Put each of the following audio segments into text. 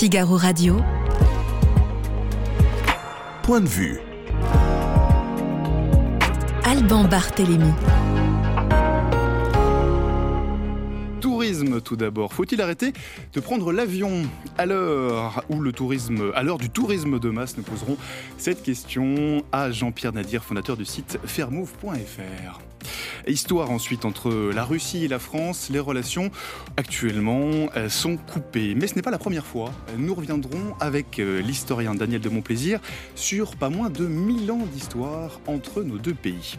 Figaro Radio. Point de vue. Alban Barthélémy. Tourisme tout d'abord. Faut-il arrêter de prendre l'avion? À l'heure où le tourisme, à l'heure du tourisme de masse Nous poserons cette question à Jean-Pierre Nadir, fondateur du site fairmove.fr. Histoire ensuite entre la Russie et la France, les relations actuellement euh, sont coupées. Mais ce n'est pas la première fois. Nous reviendrons avec euh, l'historien Daniel de Montplaisir sur pas moins de 1000 ans d'histoire entre nos deux pays.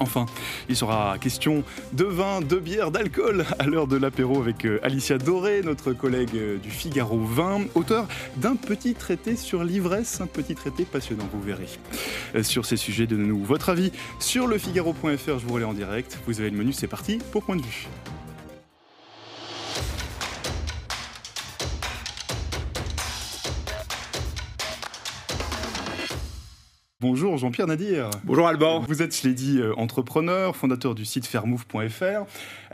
Enfin, il sera question de vin, de bière, d'alcool à l'heure de l'apéro avec euh, Alicia Doré, notre collègue du Figaro Vin, auteur d'un petit traité sur l'ivresse, un petit traité passionnant, vous verrez. Sur ces sujets, donnez-nous votre avis sur le Figaro.fr, je vous relais en direct. Vous avez le menu, c'est parti pour point de vue. Bonjour Jean-Pierre Nadir. Bonjour Alban. Vous êtes, je l'ai dit, euh, entrepreneur, fondateur du site fairmove.fr. Alors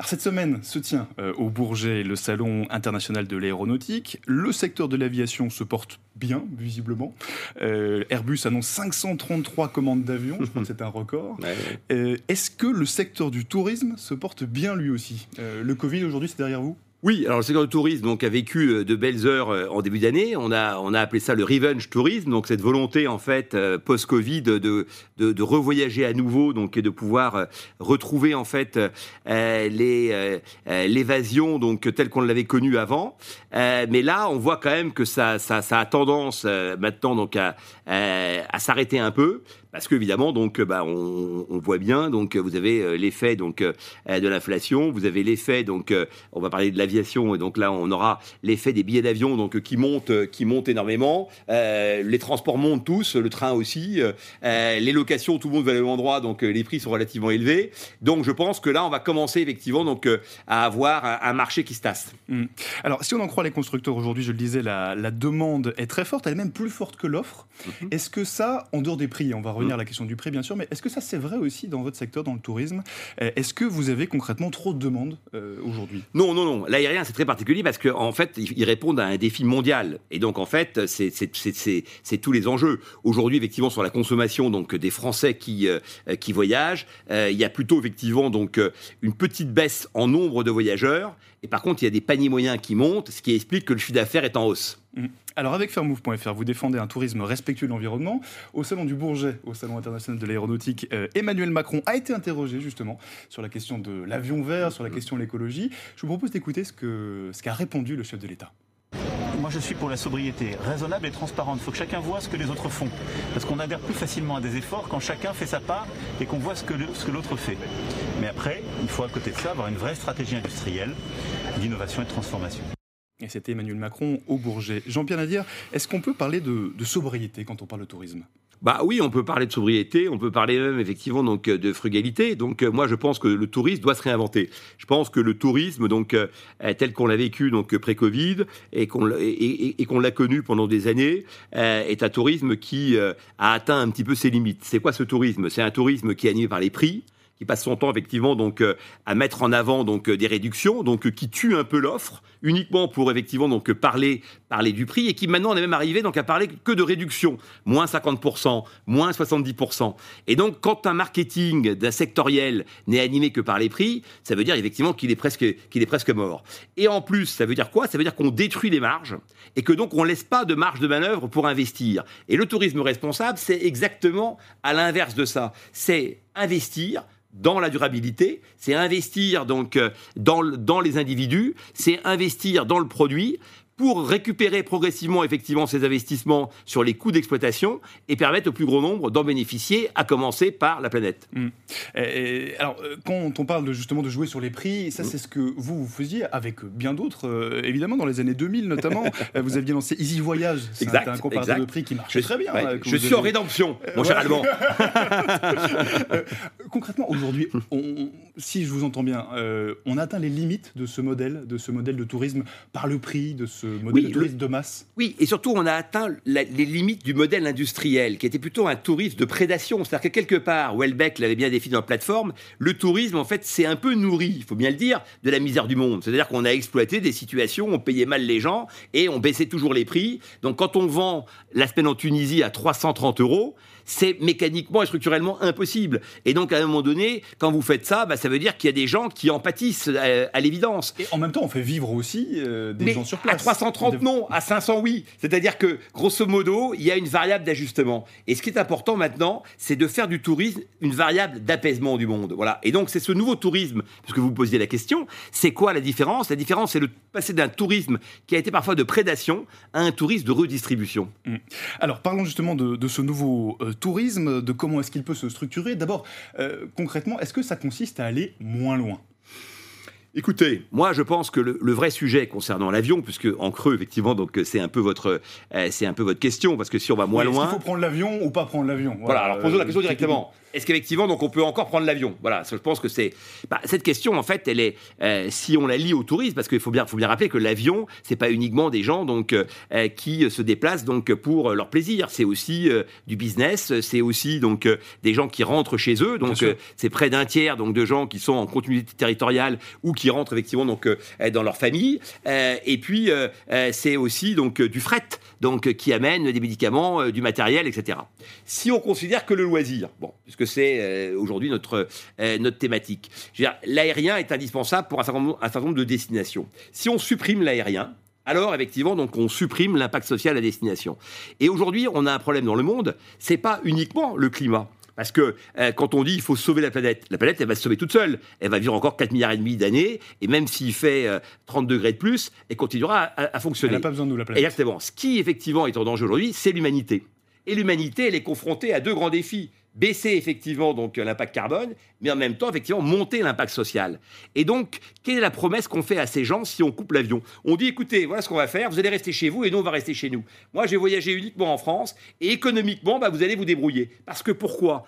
cette semaine se tient euh, au Bourget le salon international de l'aéronautique. Le secteur de l'aviation se porte bien, visiblement. Euh, Airbus annonce 533 commandes d'avions, je crois que c'est un record. Ouais. Est-ce que le secteur du tourisme se porte bien lui aussi? Le Covid aujourd'hui, c'est derrière vous? Oui, alors le secteur du tourisme donc, a vécu euh, de belles heures euh, en début d'année. On a, on a appelé ça le revenge tourisme, donc cette volonté en fait euh, post-Covid de, de, de revoyager à nouveau, donc et de pouvoir retrouver en fait les l'évasion telle qu'on l'avait connue avant. Mais là, on voit quand même que ça, ça, ça a tendance maintenant donc à, à s'arrêter un peu. Parce qu'évidemment, donc, bah, on, on voit bien, donc, vous avez euh, l'effet donc euh, de l'inflation, vous avez l'effet, donc, euh, on va parler de l'aviation, et donc là, on aura l'effet des billets d'avion, donc, qui montent, qui montent énormément. Euh, les transports montent tous, le train aussi. Euh, les locations, tout le monde va au même endroit, donc, les prix sont relativement élevés. Donc, je pense que là, on va commencer effectivement, donc, à avoir un, un marché qui se tasse. Hmm. Alors, si on en croit les constructeurs aujourd'hui, je le disais, la, la demande est très forte, elle est même plus forte que l'offre. Mhm. Est-ce que ça, en dehors des prix, on va revenir à la question du prix bien sûr, mais est-ce que ça c'est vrai aussi dans votre secteur, dans le tourisme? Euh, Est-ce que vous avez concrètement trop de demandes euh, aujourd'hui? Non, non, non. L'aérien, c'est très particulier parce qu'en en fait, ils répondent à un défi mondial. Et donc, en fait, c'est- tous les enjeux. Aujourd'hui, effectivement, sur la consommation donc des Français qui, euh, qui voyagent, euh, il y a plutôt, effectivement, donc, une petite baisse en nombre de voyageurs. Et par contre, il y a des paniers moyens qui montent, ce qui explique que le chiffre d'affaires est en hausse. Hmm. Alors avec fairmove.fr, vous défendez un tourisme respectueux de l'environnement. Au salon du Bourget, au salon international de l'aéronautique, euh, Emmanuel Macron a été interrogé justement sur la question de l'avion vert, sur la question de l'écologie. Je vous propose d'écouter ce que ce qu'a répondu le chef de l'État. Moi, je suis pour la sobriété raisonnable et transparente. Il faut que chacun voit ce que les autres font. Parce qu'on adhère plus facilement à des efforts quand chacun fait sa part et qu'on voit ce que le- ce que l'autre fait. Mais après, il faut à côté de ça avoir une vraie stratégie industrielle d'innovation et de transformation. C'était Emmanuel Macron au Bourget. Jean-Pierre Nadir, est-ce qu'on peut parler de, sobriété quand on parle de tourisme? Bah oui, on peut parler de sobriété, on peut parler même effectivement donc euh, de frugalité. Donc euh, moi je pense que le tourisme doit se réinventer. Je pense que le tourisme donc euh, tel qu'on l'a vécu donc pré-Covid et qu'on l'a- connu pendant des années est un tourisme qui a atteint un petit peu ses limites. C'est quoi ce tourisme? C'est un tourisme qui est animé par les prix qui passe son temps effectivement donc à mettre en avant donc des réductions, donc qui tue un peu l'offre uniquement pour effectivement donc parler parler du prix et qui maintenant on est même arrivé donc à parler que de réduction, moins 50%, moins 70%. Et donc quand un marketing d'un sectoriel n'est animé que par les prix, ça veut dire effectivement qu'il est presque qu'il est presque mort. Et en plus, ça veut dire quoi? Ça veut dire qu'on détruit les marges et que donc on laisse pas de marge de manœuvre pour investir. Et le tourisme responsable, c'est exactement à l'inverse de ça. C'est investir dans la durabilité, c'est investir donc euh, dans, dans les individus, c'est investir dans le produit pour récupérer progressivement effectivement ces investissements sur les coûts d'exploitation et permettre au plus grand nombre d'en bénéficier, à commencer par la planète. Et alors, euh, quand on parle de, justement de jouer sur les prix, ça c'est ce que vous, vous faisiez avec bien d'autres, euh, évidemment dans les années 2000 notamment. Vous aviez lancé Easy Voyage, c'est Exact, un comparateur de prix qui marchait très bien. ouais, que je suis en rédemption, mon Euh, cher ouais. Alban. Euh, Concrètement, aujourd'hui, on- si je vous entends bien, euh, on atteint les limites de ce modèle, de ce modèle de tourisme par le prix, de ce ce modèle Oui, de le- tourisme de masse Oui, et surtout, on a atteint la- les limites du modèle industriel, qui était plutôt un tourisme de prédation. C'est-à-dire que quelque part, Welbeck l'avait bien défini dans la plateforme, le tourisme, en fait, c'est un peu nourri, il faut bien le dire, de la misère du monde. C'est-à-dire qu'on a exploité des situations, on payait mal les gens et on baissait toujours les prix. Donc, quand on vend la semaine en Tunisie à 330 euros, c'est mécaniquement et structurellement impossible. Et donc, à un moment donné, quand vous faites ça, bah, ça veut dire qu'il y a des gens qui en pâtissent, euh, à l'évidence. Et en même temps, on fait vivre aussi euh, des Mais gens sur place. À 330, non. À 500, oui. C'est-à-dire que, grosso modo, il y a une variable d'ajustement. Et ce qui est important maintenant, c'est de faire du tourisme une variable d'apaisement du monde. Voilà. Et donc, c'est ce nouveau tourisme, puisque vous posiez la question, c'est quoi la différence? La différence, c'est de passer d'un tourisme qui a été parfois de prédation à un tourisme de redistribution. Alors parlons justement de, de ce nouveau euh, tourisme, de comment est-ce qu'il peut se structurer. D'abord, euh, concrètement, est-ce que ça consiste à aller moins loin? Écoutez, moi je pense que le, le vrai sujet concernant l'avion, puisque en creux effectivement, donc c'est un peu votre, euh, c'est un peu votre question, parce que si on va moins Oui, loin, qu'il faut prendre l'avion ou pas prendre l'avion? Voilà, alors posons la euh, question directement. Est-ce qu'effectivement, donc, on peut encore prendre l'avion? Voilà, je pense que c'est. bah, cette question, en fait, elle est. euh, si on la lie au tourisme, parce qu'il faut bien, faut bien rappeler que l'avion, c'est pas uniquement des gens donc euh, euh, qui se déplacent donc pour leur plaisir. C'est aussi euh, du business. C'est aussi donc des gens qui rentrent chez eux. Donc, c'est près d'un tiers donc de gens qui sont en continuité territoriale ou qui rentrent effectivement donc dans leur famille. Et puis, c'est aussi donc du fret, donc qui amène des médicaments, du matériel, etc. Si on considère que le loisir, bon, puisque c'est euh, aujourd'hui notre, euh, notre thématique, l'aérien est indispensable pour un certain, nombre, un certain nombre de destinations. Si on supprime l'aérien, alors effectivement, donc on supprime l'impact social à destination. Et aujourd'hui, on a un problème dans le monde, c'est pas uniquement le climat. Parce que euh, quand on dit il faut sauver la planète, la planète elle va se sauver toute seule. Elle va vivre encore 4 milliards et demi d'années et même s'il fait euh, 30 degrés de plus, elle continuera à, à Elle fonctionner. n'a pas besoin de nous la planète. Exactement. Ce qui, effectivement, est en danger aujourd'hui, c'est l'humanité. Et l'humanité, elle est confrontée à deux grands défis. Baisser, effectivement, donc l'impact carbone, mais en même temps, effectivement, monter l'impact social. Et donc, quelle est la promesse qu'on fait à ces gens si on coupe l'avion? On dit, écoutez, voilà ce qu'on va faire, vous allez rester chez vous et nous, on va rester chez nous. Moi, j'ai voyagé uniquement en France et économiquement, bah, vous allez vous débrouiller. Parce que pourquoi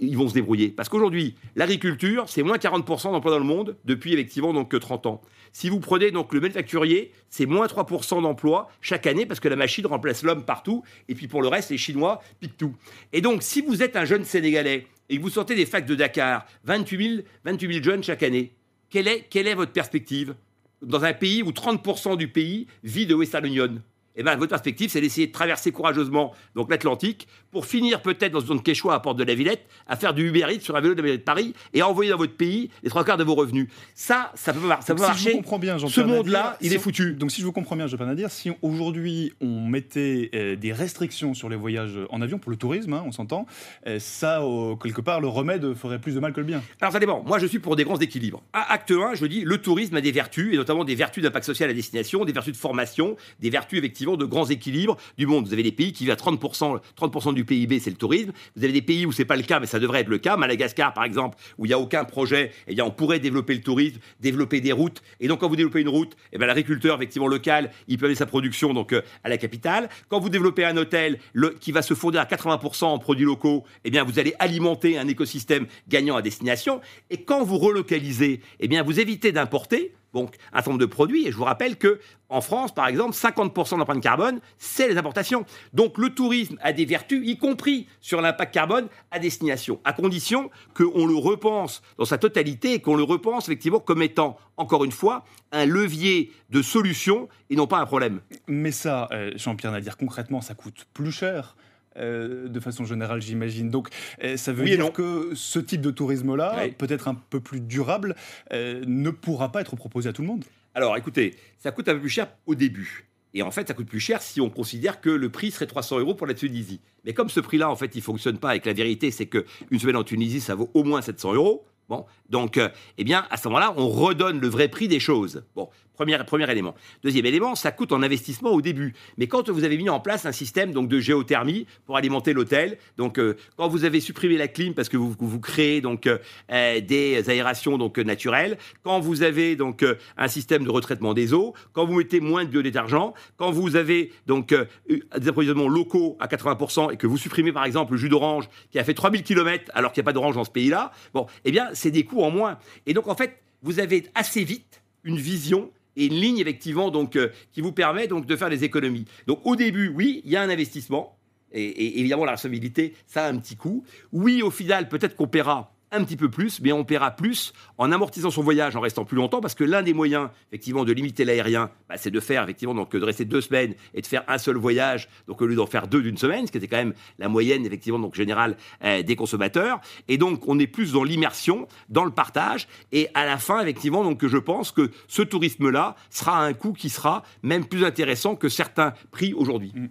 Ils vont se débrouiller? Parce qu'aujourd'hui, l'agriculture, c'est moins 40% d'emplois dans le monde depuis, effectivement, donc que 30 ans. Si vous prenez donc le manufacturier, c'est moins 3% d'emplois chaque année parce que la machine remplace l'homme partout. Et puis pour le reste, les Chinois piquent tout. Et donc, si vous êtes un jeune Sénégalais et que vous sortez des facs de Dakar, 28 000, 28 000 jeunes chaque année, quelle est, quelle est votre perspective? Dans un pays où 30% du pays vit de Western Union eh ben, votre perspective, c'est d'essayer de traverser courageusement donc l'Atlantique pour finir peut-être dans une zone Quechua à Porte de la Villette, à faire du Uber Eats sur un vélo de la ville de Paris et à envoyer dans votre pays les trois quarts de vos revenus. Ça, ça peut, pas- ça peut si je marcher. vous comprends bien, Ce monde-là, il si est foutu. Donc, si je vous comprends bien, Jean-Pierre Nadir, si on- aujourd'hui on mettait euh, des restrictions sur les voyages en avion pour le tourisme, hein, on s'entend, euh, ça, euh, quelque part, le remède ferait plus de mal que le bien. Alors ça dépend. Moi, je suis pour des grands équilibres. À acte 1, je dis, le tourisme a des vertus, et notamment des vertus d'impact social à destination, des vertus de formation, des vertus effectivement de grands équilibres du monde. Vous avez des pays qui vivent à 30%, 30% du PIB, c'est le tourisme. Vous avez des pays où c'est pas le cas, mais ça devrait être le cas. Madagascar, par exemple, où il n'y a aucun projet, eh bien, on pourrait développer le tourisme, développer des routes. Et donc, quand vous développez une route, eh l'agriculteur, effectivement, local, il peut aller sa production donc euh, à la capitale. Quand vous développez un hôtel qui va se fonder à 80% en produits locaux, eh bien, vous allez alimenter un écosystème gagnant à destination. Et quand vous relocalisez, eh bien, vous évitez d'importer donc un certain nombre de produits. Et je vous rappelle que en France, par exemple, 50% d'empreinte carbone, c'est les importations. Donc le tourisme a des vertus, y compris sur l'impact carbone à destination, à condition qu'on le repense dans sa totalité et qu'on le repense effectivement comme étant, encore une fois, un levier de solution et non pas un problème. Mais ça, euh, Jean-Pierre Nadir, concrètement, ça coûte plus cher. Euh, de façon générale, j'imagine. Donc, euh, ça veut Oui dire que ce type de tourisme-là, Oui. peut-être un peu plus durable, euh, ne pourra pas être proposé à tout le monde. Alors écoutez, ça coûte un peu plus cher au début. Et en fait, ça coûte plus cher si on considère que le prix serait 300 euros pour la Tunisie. Mais comme ce prix-là, en fait, il fonctionne pas et que la vérité, c'est qu'une semaine en Tunisie, ça vaut au moins 700 euros. Bon, donc, euh, eh bien, à ce moment-là, on redonne le vrai prix des choses. Bon, premier, élément. Deuxième élément, ça coûte en investissement au début. Mais quand vous avez mis en place un système donc de géothermie pour alimenter l'hôtel, donc euh, quand vous avez supprimé la clim parce que vous, vous créez donc euh, euh, des aérations donc naturelles, quand vous avez donc un système de retraitement des eaux, quand vous mettez moins de biodétergents, quand vous avez donc des approvisionnements locaux à 80% et que vous supprimez par exemple le jus d'orange qui a fait 3000 km alors qu'il n'y a pas d'orange dans ce pays-là, bon, eh bien, c'est des coûts en moins. Et donc, en fait, vous avez assez vite une vision et une ligne effectivement donc qui vous permet donc de faire des économies. Donc au début, oui, il y a un investissement et évidemment la responsabilité, ça a un petit coût. Oui, au final, peut-être qu'on paiera un petit peu plus, mais on paiera plus en amortissant son voyage en restant plus longtemps, parce que l'un des moyens, effectivement, de limiter l'aérien, bah, c'est de faire, effectivement, donc de rester deux semaines et de faire un seul voyage, donc au lieu d'en faire deux d'une semaine, ce qui était quand même la moyenne, effectivement, donc générale euh, des consommateurs. Et donc, on est plus dans l'immersion, dans le partage, et à la fin, effectivement, donc je pense que ce tourisme-là sera un coût qui sera même plus intéressant que certains prix aujourd'hui. Mmh.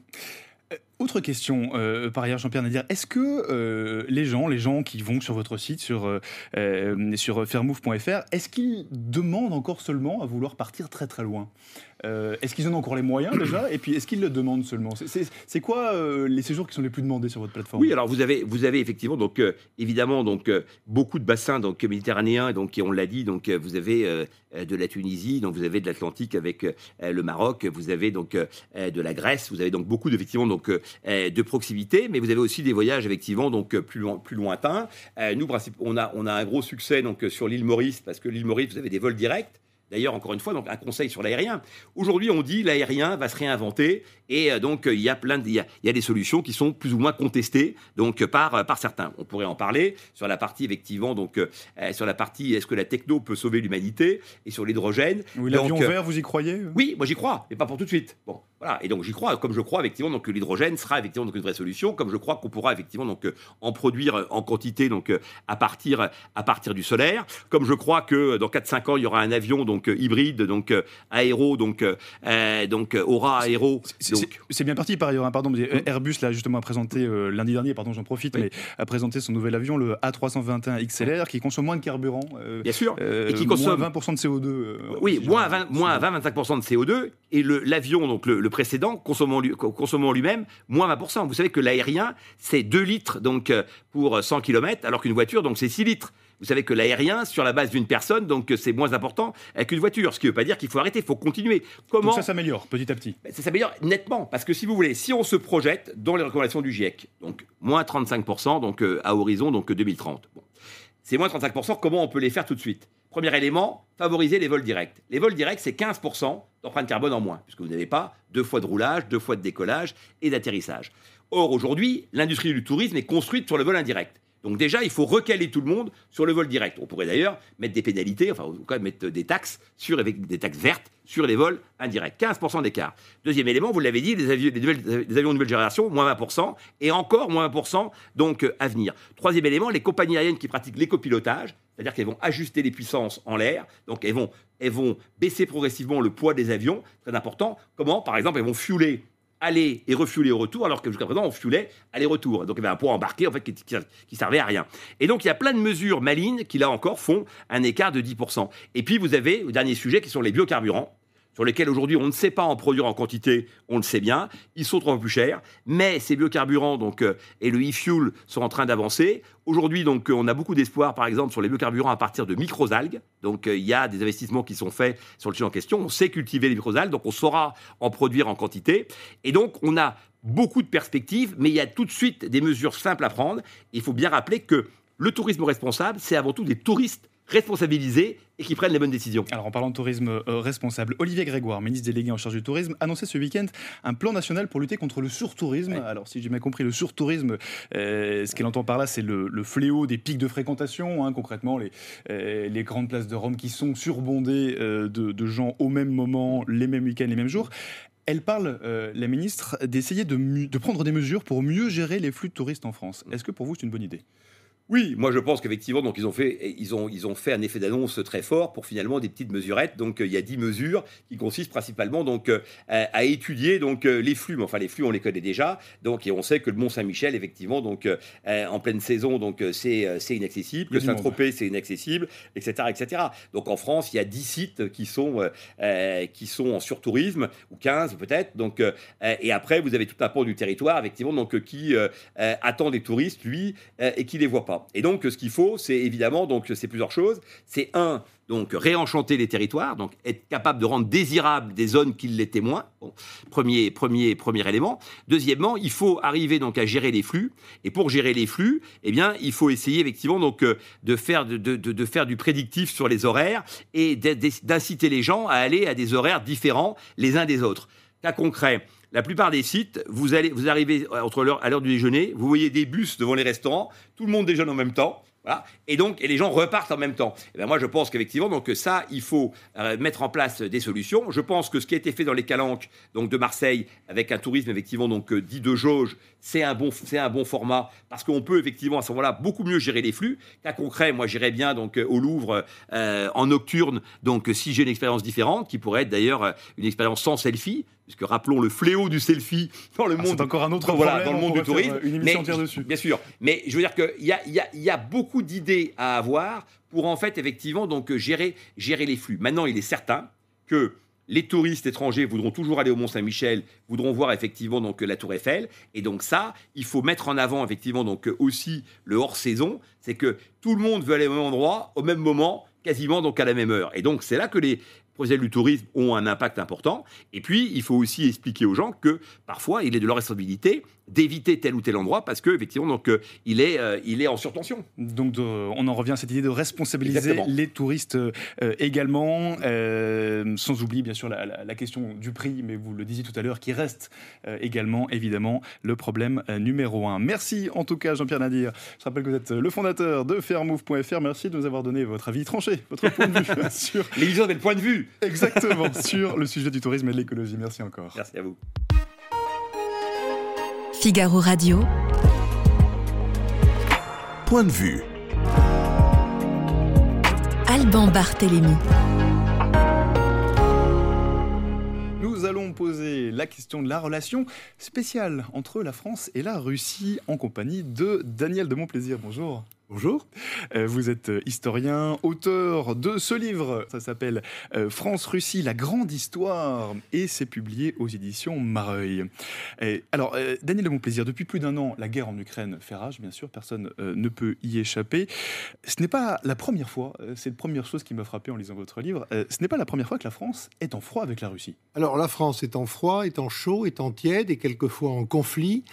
Autre question, euh, par ailleurs, Jean-Pierre Nadir, est-ce que euh, les gens, les gens qui vont sur votre site, sur, euh, fairmove.fr, est-ce qu'ils demandent encore seulement à vouloir partir très très loin? Euh, est-ce qu'ils en ont encore les moyens déjà? Et puis, est-ce qu'ils le demandent seulement? C'est quoi euh, les séjours qui sont les plus demandés sur votre plateforme? Oui, alors vous avez, vous avez effectivement, donc, euh, évidemment, donc, beaucoup de bassins donc, méditerranéens, donc, on l'a dit, donc, vous avez de la Tunisie, donc, vous avez de l'Atlantique avec le Maroc, vous avez donc, de la Grèce, vous avez donc beaucoup effectivement, donc, de proximité, mais vous avez aussi des voyages effectivement, donc, plus, loin, plus lointains. nous, on a, on a un gros succès donc, sur l'île Maurice, parce que l'île Maurice, vous avez des vols directs. D'ailleurs, encore une fois, donc un conseil sur l'aérien. Aujourd'hui, on dit l'aérien va se réinventer et euh, donc il y a plein, il y, a, des solutions qui sont plus ou moins contestées donc par euh, par certains. On pourrait en parler sur la partie effectivement donc euh, sur la partie est-ce que la techno peut sauver l'humanité et sur l'hydrogène. Oui, l'avion vert, vous y croyez Oui, moi j'y crois, mais pas pour tout de suite. Bon, voilà. Et donc j'y crois, comme je crois effectivement donc que l'hydrogène sera effectivement donc une vraie solution, comme je crois qu'on pourra effectivement donc en produire en quantité donc à partir à partir du solaire, comme je crois que dans 4-5 ans il y aura un avion donc hybride donc aéro donc donc aura aéro c'est bien parti par ailleurs. Hein, pardon, euh, Airbus là justement a présenté euh, lundi dernier, pardon, j'en profite, mais a présenté son nouvel avion, le A321 XLR, qui consomme moins de carburant. Euh, bien sûr. et qui consomme moins 20% de CO2. oui, moins 20, moins 20-25% de CO2. Et l'avion, donc le, précédent, consommant, consommant lui-même moins 20%. Vous savez que l'aérien, c'est 2 litres donc pour 100 km, alors qu'une voiture, donc c'est 6 litres. Vous savez que l'aérien, sur la base d'une personne, donc c'est moins important qu'une voiture. Ce qui ne veut pas dire qu'il faut arrêter, il faut continuer. Comment ça s'améliore petit à petit ben, Ça s'améliore nettement, parce que si vous voulez, si on se projette dans les recommandations du GIEC, donc moins 35% donc, euh, à horizon donc 2030. Bon. Ces moins 35%, comment on peut les faire tout de suite? Premier élément, favoriser les vols directs. Les vols directs, c'est 15% d'empreinte carbone en moins, puisque vous n'avez pas deux fois de roulage, deux fois de décollage et d'atterrissage. Or, aujourd'hui, l'industrie du tourisme est construite sur le vol indirect. Donc déjà, il faut recaler tout le monde sur le vol direct. On pourrait d'ailleurs mettre des pénalités, enfin, quand même mettre des taxes sur des taxes vertes sur les vols indirects. 15% d'écart. Deuxième élément, vous l'avez dit, les avions, de nouvelle génération, moins 20%, et encore moins 20% donc euh, à venir. Troisième élément, les compagnies aériennes qui pratiquent l'écopilotage, c'est-à-dire qu'elles vont ajuster les puissances en l'air, donc elles vont, elles vont baisser progressivement le poids des avions, très important. Comment? Par exemple, elles vont fueler aller et refueler au retour, alors que jusqu'à présent, on fuelait aller-retour. Donc il y avait un poids embarqué en fait, qui, qui, servait à rien. Et donc il y a plein de mesures malignes qui, là encore, font un écart de 10%. Et puis vous avez, le dernier sujet, qui sont les biocarburants sur lesquels aujourd'hui on ne sait pas en produire en quantité, on le sait bien, ils sont trop plus chers, mais ces biocarburants donc, euh, et le e-fuel sont en train d'avancer. Aujourd'hui, donc, euh, on a beaucoup d'espoir, par exemple, sur les biocarburants à partir de microalgues. Donc, euh, il y a des investissements qui sont faits sur le sujet en question. On sait cultiver les microalgues, donc on saura en produire en quantité. Et donc, on a beaucoup de perspectives, mais il y a tout de suite des mesures simples à prendre. Il faut bien rappeler que le tourisme responsable, c'est avant tout des touristes responsabilisés et qui prennent les bonnes décisions. Alors en parlant de tourisme euh, responsable, Olivier Grégoire, ministre délégué en charge du tourisme, annonçait ce week-end un plan national pour lutter contre le surtourisme. Alors si j'ai bien compris, le surtourisme, euh, ce qu'elle entend par là, c'est le, fléau des pics de fréquentation, hein, concrètement les, euh, les grandes places de Rome qui sont surbondées de, gens au même moment, les mêmes week-ends, les mêmes jours. Elle parle, la ministre, d'essayer de, de prendre des mesures pour mieux gérer les flux de touristes en France. Est-ce que pour vous c'est une bonne idée? Oui, moi je pense qu'effectivement, donc ils ont fait, ils ont, ils ont fait un effet d'annonce très fort pour finalement des petites mesurettes. Donc euh, il y a dix mesures qui consistent principalement donc euh, à, étudier donc euh, les flux. Enfin les flux on les connaît déjà. Donc et on sait que le Mont Saint-Michel effectivement donc en pleine saison donc c'est c'est inaccessible, que Saint-Tropez c'est inaccessible, etc., etc. Donc en France il y a dix sites qui sont qui sont en surtourisme ou 15 peut-être. Donc et après vous avez tout un pan du territoire effectivement donc qui attend des touristes lui et qui les voit pas. Et donc, ce qu'il faut, c'est évidemment, donc, c'est plusieurs choses. C'est un, donc réenchanter les territoires, donc être capable de rendre désirables des zones qui l'étaient moins. premier, premier, premier élément. Deuxièmement, il faut arriver donc à gérer les flux. Et pour gérer les flux, eh bien, il faut essayer effectivement donc euh, de faire, de, de, de faire du prédictif sur les horaires et d'inciter les gens à aller à des horaires différents les uns des autres. Cas concret, la plupart des sites, vous, allez, vous arrivez entre à l'heure du déjeuner, vous voyez des bus devant les restaurants, tout le monde déjeune en même temps. Et donc, et les gens repartent en même temps. Et eh ben moi, je pense qu'effectivement, donc ça, il faut euh, mettre en place des solutions. Je pense que ce qui a été fait dans les calanques, donc de Marseille, avec un tourisme effectivement donc euh, dit de jauge, c'est un bon, un bon format parce qu'on peut effectivement à ce moment-là beaucoup mieux gérer les flux. Cas concret, moi, j'irais bien donc euh, au Louvre en nocturne. Donc, si j'ai une expérience différente, qui pourrait être d'ailleurs une expérience sans selfie, puisque rappelons le fléau du selfie dans le ah, monde. encore un autre voilà, dans le monde du tourisme. Une émission dessus. Bien sûr. Mais je veux dire qu'il y a, y, a, y a beaucoup d'idées à avoir pour en fait effectivement donc gérer, gérer les flux. Maintenant, il est certain que les touristes étrangers voudront toujours aller au Mont Saint-Michel, voudront voir effectivement donc la Tour Eiffel, et donc ça, il faut mettre en avant effectivement donc aussi le hors saison, c'est que tout le monde veut aller au même endroit au même moment, quasiment donc à la même heure. Et donc c'est là que les projets du tourisme ont un impact important. Et puis, il faut aussi expliquer aux gens que parfois, il est de leur responsabilité d'éviter tel ou tel endroit parce que effectivement donc euh, il est euh, il est en surtension. Donc on en revient à cette idée de responsabiliser les touristes euh, également, sans oublier bien sûr la, question du prix, mais vous le disiez tout à l'heure, qui reste également évidemment le problème numéro un. Merci en tout cas Jean-Pierre Nadir. Je rappelle que vous êtes le fondateur de fairmove.fr. Merci de nous avoir donné votre avis tranché, votre point de vue sur l'émission avait le point de vue. Exactement sur le sujet du tourisme et de l'écologie. Merci encore. Merci à vous. Figaro Radio. Point de vue. Alban Barthélémy. Nous allons poser la question de la relation spéciale entre la France et la Russie en compagnie de Daniel de Montplaisir. Bonjour. Bonjour. Euh, vous êtes euh, historien, auteur de ce livre. Ça s'appelle euh, France-Russie, la grande histoire et c'est publié aux éditions Mareuil. alors, Daniel de Montplaisir, depuis plus d'un an, la guerre en Ukraine fait rage, bien sûr, personne ne peut y échapper. Ce n'est pas la première fois, c'est la première chose qui m'a frappé en lisant votre livre, ce n'est pas la première fois que la France est en froid avec la Russie. Alors, la France est en froid, est en chaud, est en tiède et quelquefois en conflit.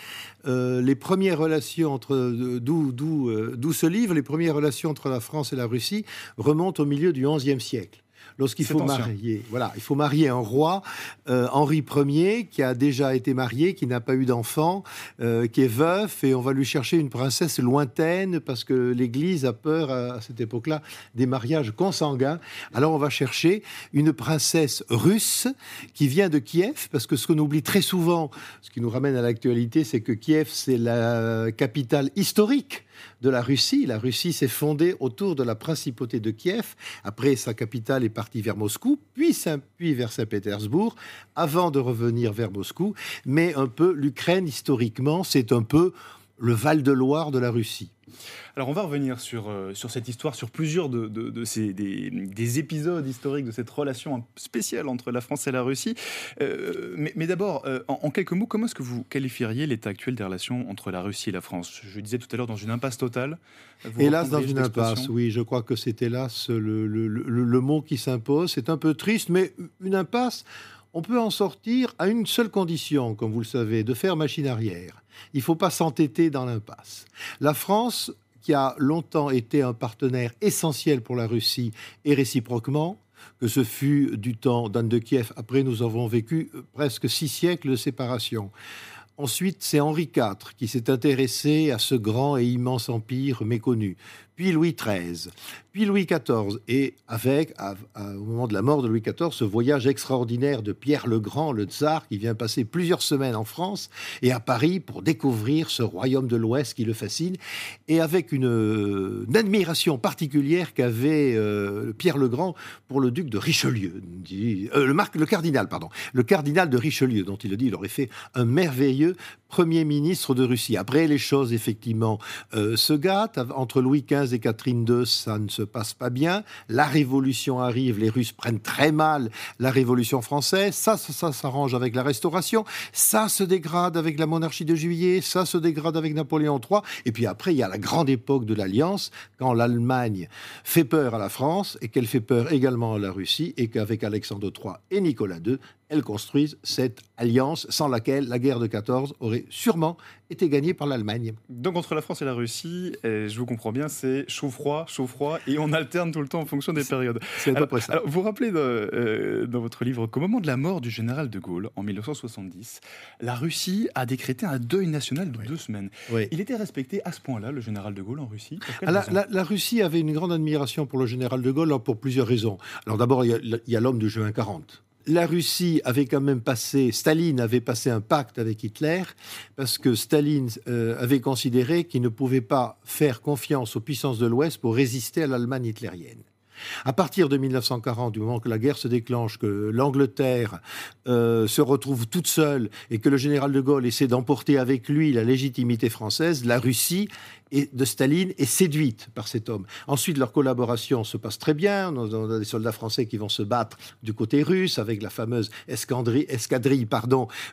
Les premières relations entre d'où ce livre, les premières relations entre la France et la Russie remontent au milieu du XIe siècle lorsqu'il faut marier. Voilà, il faut marier un roi, euh, Henri Ier, qui a déjà été marié, qui n'a pas eu d'enfant, euh, qui est veuf, et on va lui chercher une princesse lointaine parce que l'Église a peur à, cette époque-là des mariages consanguins. Alors on va chercher une princesse russe qui vient de Kiev, parce que ce qu'on oublie très souvent, ce qui nous ramène à l'actualité, c'est que Kiev c'est la capitale historique de la Russie. La Russie s'est fondée autour de la principauté de Kiev. Après, sa capitale est partie vers Moscou, puis, vers Saint-Pétersbourg, avant de revenir vers Moscou. Mais un peu, l'Ukraine, historiquement, c'est un peu le Val-de-Loire de la Russie. Alors on va revenir sur, euh, sur cette histoire, sur plusieurs de, ces, des, épisodes historiques de cette relation spéciale entre la France et la Russie. Euh, mais, d'abord, euh, en, quelques mots, comment est-ce que vous qualifieriez l'état actuel des relations entre la Russie et la France? Je disais tout à l'heure dans une impasse totale. hélas, dans une impasse, oui, je crois que c'est hélas le, le, le mot qui s'impose. C'est un peu triste, mais une impasse, on peut en sortir à une seule condition, comme vous le savez, de faire machine arrière. Il ne faut pas s'entêter dans l'impasse. La France qui a longtemps été un partenaire essentiel pour la Russie et réciproquement, que ce fut du temps d'Anne de Kiev. Après, nous avons vécu presque six siècles de séparation. Ensuite, c'est Henri IV qui s'est intéressé à ce grand et immense empire méconnu puis Louis XIII, puis Louis XIV, et avec, au moment de la mort de Louis XIV, ce voyage extraordinaire de Pierre le Grand, le tsar, qui vient passer plusieurs semaines en France et à Paris pour découvrir ce royaume de l'Ouest qui le fascine, et avec une, admiration particulière qu'avait euh, Pierre le Grand pour le duc de Richelieu, euh, le, le cardinal, pardon, le cardinal de Richelieu, dont il a dit il aurait fait un merveilleux Premier ministre de Russie. Après, les choses, effectivement, euh, se gâtent. Entre Louis XV et Catherine II, ça ne se passe pas bien. La révolution arrive, les Russes prennent très mal la révolution française. Ça, ça, s'arrange avec la Restauration. Ça se dégrade avec la monarchie de Juillet. Ça se dégrade avec Napoléon III. Et puis après, il y a la grande époque de l'Alliance, quand l'Allemagne fait peur à la France et qu'elle fait peur également à la Russie et qu'avec Alexandre III et Nicolas II, elles construisent cette alliance sans laquelle la guerre de 14 aurait sûrement été gagnée par l'Allemagne. Donc entre la France et la Russie, je vous comprends bien, c'est chaud-froid, chaud-froid, et on alterne tout le temps en fonction des périodes. C'est à peu près ça. Alors, vous rappelez euh, dans votre livre qu'au moment de la mort du général de Gaulle, en 1970, la Russie a décrété un deuil national de deux semaines. Il était respecté à ce point-là, le général de Gaulle, en Russie la, la, Russie avait une grande admiration pour le général de Gaulle pour plusieurs raisons. Alors d'abord, il y a l'homme de juin 40 la Russie avait quand même passé, Staline avait passé un pacte avec Hitler parce que Staline euh, avait considéré qu'il ne pouvait pas faire confiance aux puissances de l'Ouest pour résister à l'Allemagne hitlérienne. À partir de 1940, du moment que la guerre se déclenche, que l'Angleterre euh, se retrouve toute seule et que le général de Gaulle essaie d'emporter avec lui la légitimité française, la Russie de Staline est séduite par cet homme. Ensuite, leur collaboration se passe très bien. On a des soldats français qui vont se battre du côté russe avec la fameuse escadrille,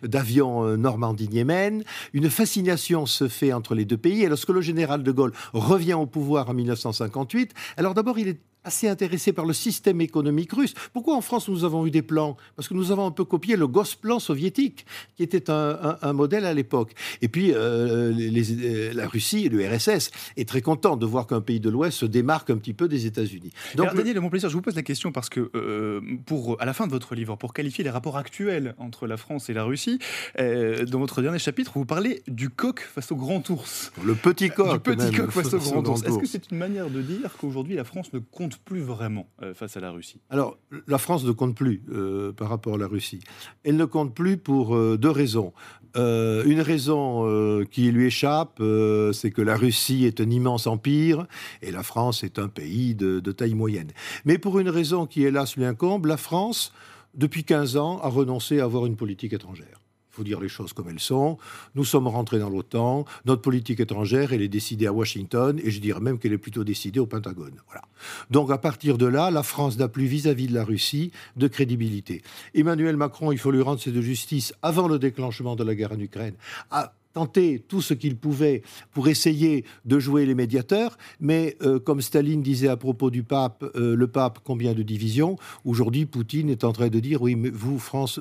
d'avions euh, Normandie-Yémen. Une fascination se fait entre les deux pays. Et lorsque le général de Gaulle revient au pouvoir en 1958, alors d'abord, il est assez intéressé par le système économique russe. Pourquoi en France nous avons eu des plans? Parce que nous avons un peu copié le Gosplan soviétique, qui était un, modèle à l'époque. Et puis euh, euh, la Russie et l'URSS est très content de voir qu'un pays de l'Ouest se démarque un petit peu des États-Unis. Donc, Alors, Daniel, mon plaisir, je vous pose la question parce que euh, pour à la fin de votre livre, pour qualifier les rapports actuels entre la France et la Russie, dans votre dernier chapitre, vous parlez du coq face au grand ours. Le petit coq. Du petit coq face au grand ours. Est-ce que c'est une manière de dire qu'aujourd'hui la France ne compte plus vraiment euh, face à la Russie Alors, la France ne compte plus euh, par rapport à la Russie. Elle ne compte plus pour euh, deux raisons. une raison qui lui échappe, c'est que la Russie est un immense empire et la France est un pays de, de taille moyenne. Mais pour une raison qui, hélas, lui incombe, la France, depuis 15 ans, a renoncé à avoir une politique étrangère faut dire les choses comme elles sont. Nous sommes rentrés dans l'OTAN. Notre politique étrangère, elle est décidée à Washington et je dirais même qu'elle est plutôt décidée au Pentagone. Voilà. Donc à partir de là, la France n'a plus vis-à-vis de la Russie de crédibilité. Emmanuel Macron, il faut lui rendre de justice avant le déclenchement de la guerre en Ukraine. A tenté tout ce qu'il pouvait pour essayer de jouer les médiateurs, mais euh, comme Staline disait à propos du pape, euh, le pape, combien de divisions? Aujourd'hui, Poutine est en train de dire, oui, mais vous, France,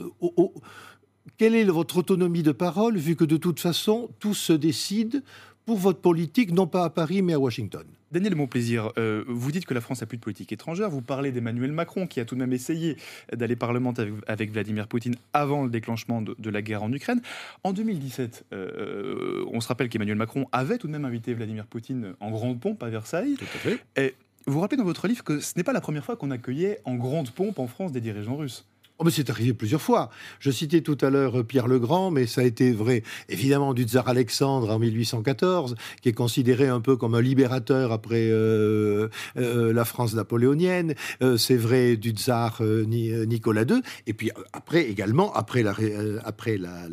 quelle est votre autonomie de parole, vu que de toute façon, tout se décide pour votre politique, non pas à Paris, mais à Washington? Daniel Montplaisir, euh, vous dites que la France n'a plus de politique étrangère. Vous parlez d'Emmanuel Macron, qui a tout de même essayé d'aller parlementer avec, Vladimir Poutine avant le déclenchement de, la guerre en Ukraine. En 2017, euh, on se rappelle qu'Emmanuel Macron avait tout de même invité Vladimir Poutine en grande pompe à Versailles. Tout à fait. Et vous rappelez dans votre livre que ce n'est pas la première fois qu'on accueillait en grande pompe en France des dirigeants russes. Oh, mais c'est arrivé plusieurs fois. Je citais tout à l'heure Pierre le Grand, mais ça a été vrai évidemment du tsar Alexandre en 1814, qui est considéré un peu comme un libérateur après euh, euh, la France napoléonienne. Euh, c'est vrai du tsar Nicolas II. Et puis après également, après la, après la,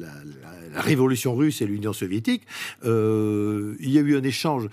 révolution russe et l'Union soviétique, il y a eu un échange.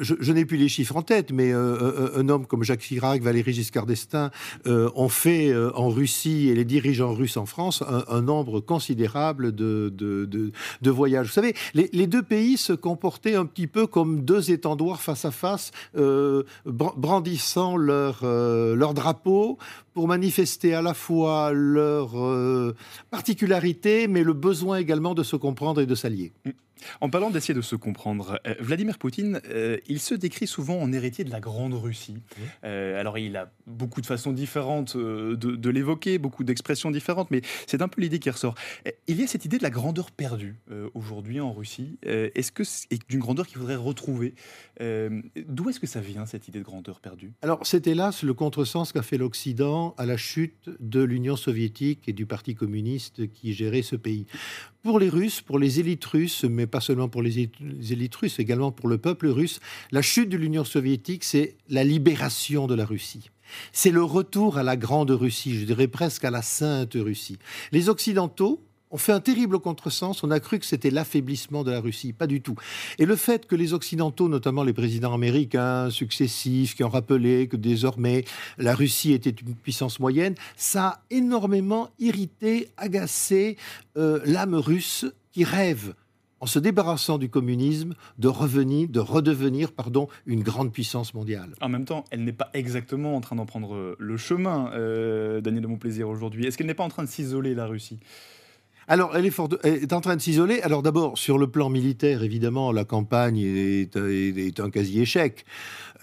je, n'ai plus les chiffres en tête, mais un homme comme Jacques Chirac, Valéry Giscard d'Estaing ont fait en Russie et les dirigeants russes en France un, nombre considérable de, de, voyages. Vous savez, les, deux pays se comportaient un petit peu comme deux étendoirs face à face, euh, brandissant leur, euh, leur drapeau pour manifester à la fois leur euh, particularité, mais le besoin également de se comprendre et de s'allier. En parlant d'essayer de se comprendre, euh, Vladimir Poutine, euh, il se décrit souvent en héritier de la Grande Russie. Euh, alors il a beaucoup de façons différentes de, l'évoquer, beaucoup d'expressions différentes, mais c'est un peu l'idée qui ressort. Il y a cette idée de la grandeur perdue aujourd'hui en Russie. Est-ce que c'est d'une grandeur qu'il faudrait retrouver? D'où est-ce que ça vient cette idée de grandeur perdue? Alors c'est hélas le contresens qu'a fait l'Occident à la chute de l'Union soviétique et du Parti communiste qui gérait ce pays pour les Russes, pour les élites russes, mais pas seulement pour les élites russes, également pour le peuple russe, la chute de l'Union soviétique, c'est la libération de la Russie. C'est le retour à la grande Russie, je dirais presque à la sainte Russie. Les Occidentaux on fait un terrible contresens. On a cru que c'était l'affaiblissement de la Russie. Pas du tout. Et le fait que les Occidentaux, notamment les présidents américains successifs, qui ont rappelé que désormais la Russie était une puissance moyenne, ça a énormément irrité, agacé euh, l'âme russe qui rêve en se débarrassant du communisme, de revenir, de redevenir, pardon, une grande puissance mondiale. En même temps, elle n'est pas exactement en train d'en prendre le chemin, euh, Daniel de Montplaisir, aujourd'hui. Est-ce qu'elle n'est pas en train de s'isoler, la Russie? Alors, elle est, en train de s'isoler. Alors, d'abord, sur le plan militaire, évidemment, la campagne est, un quasi-échec.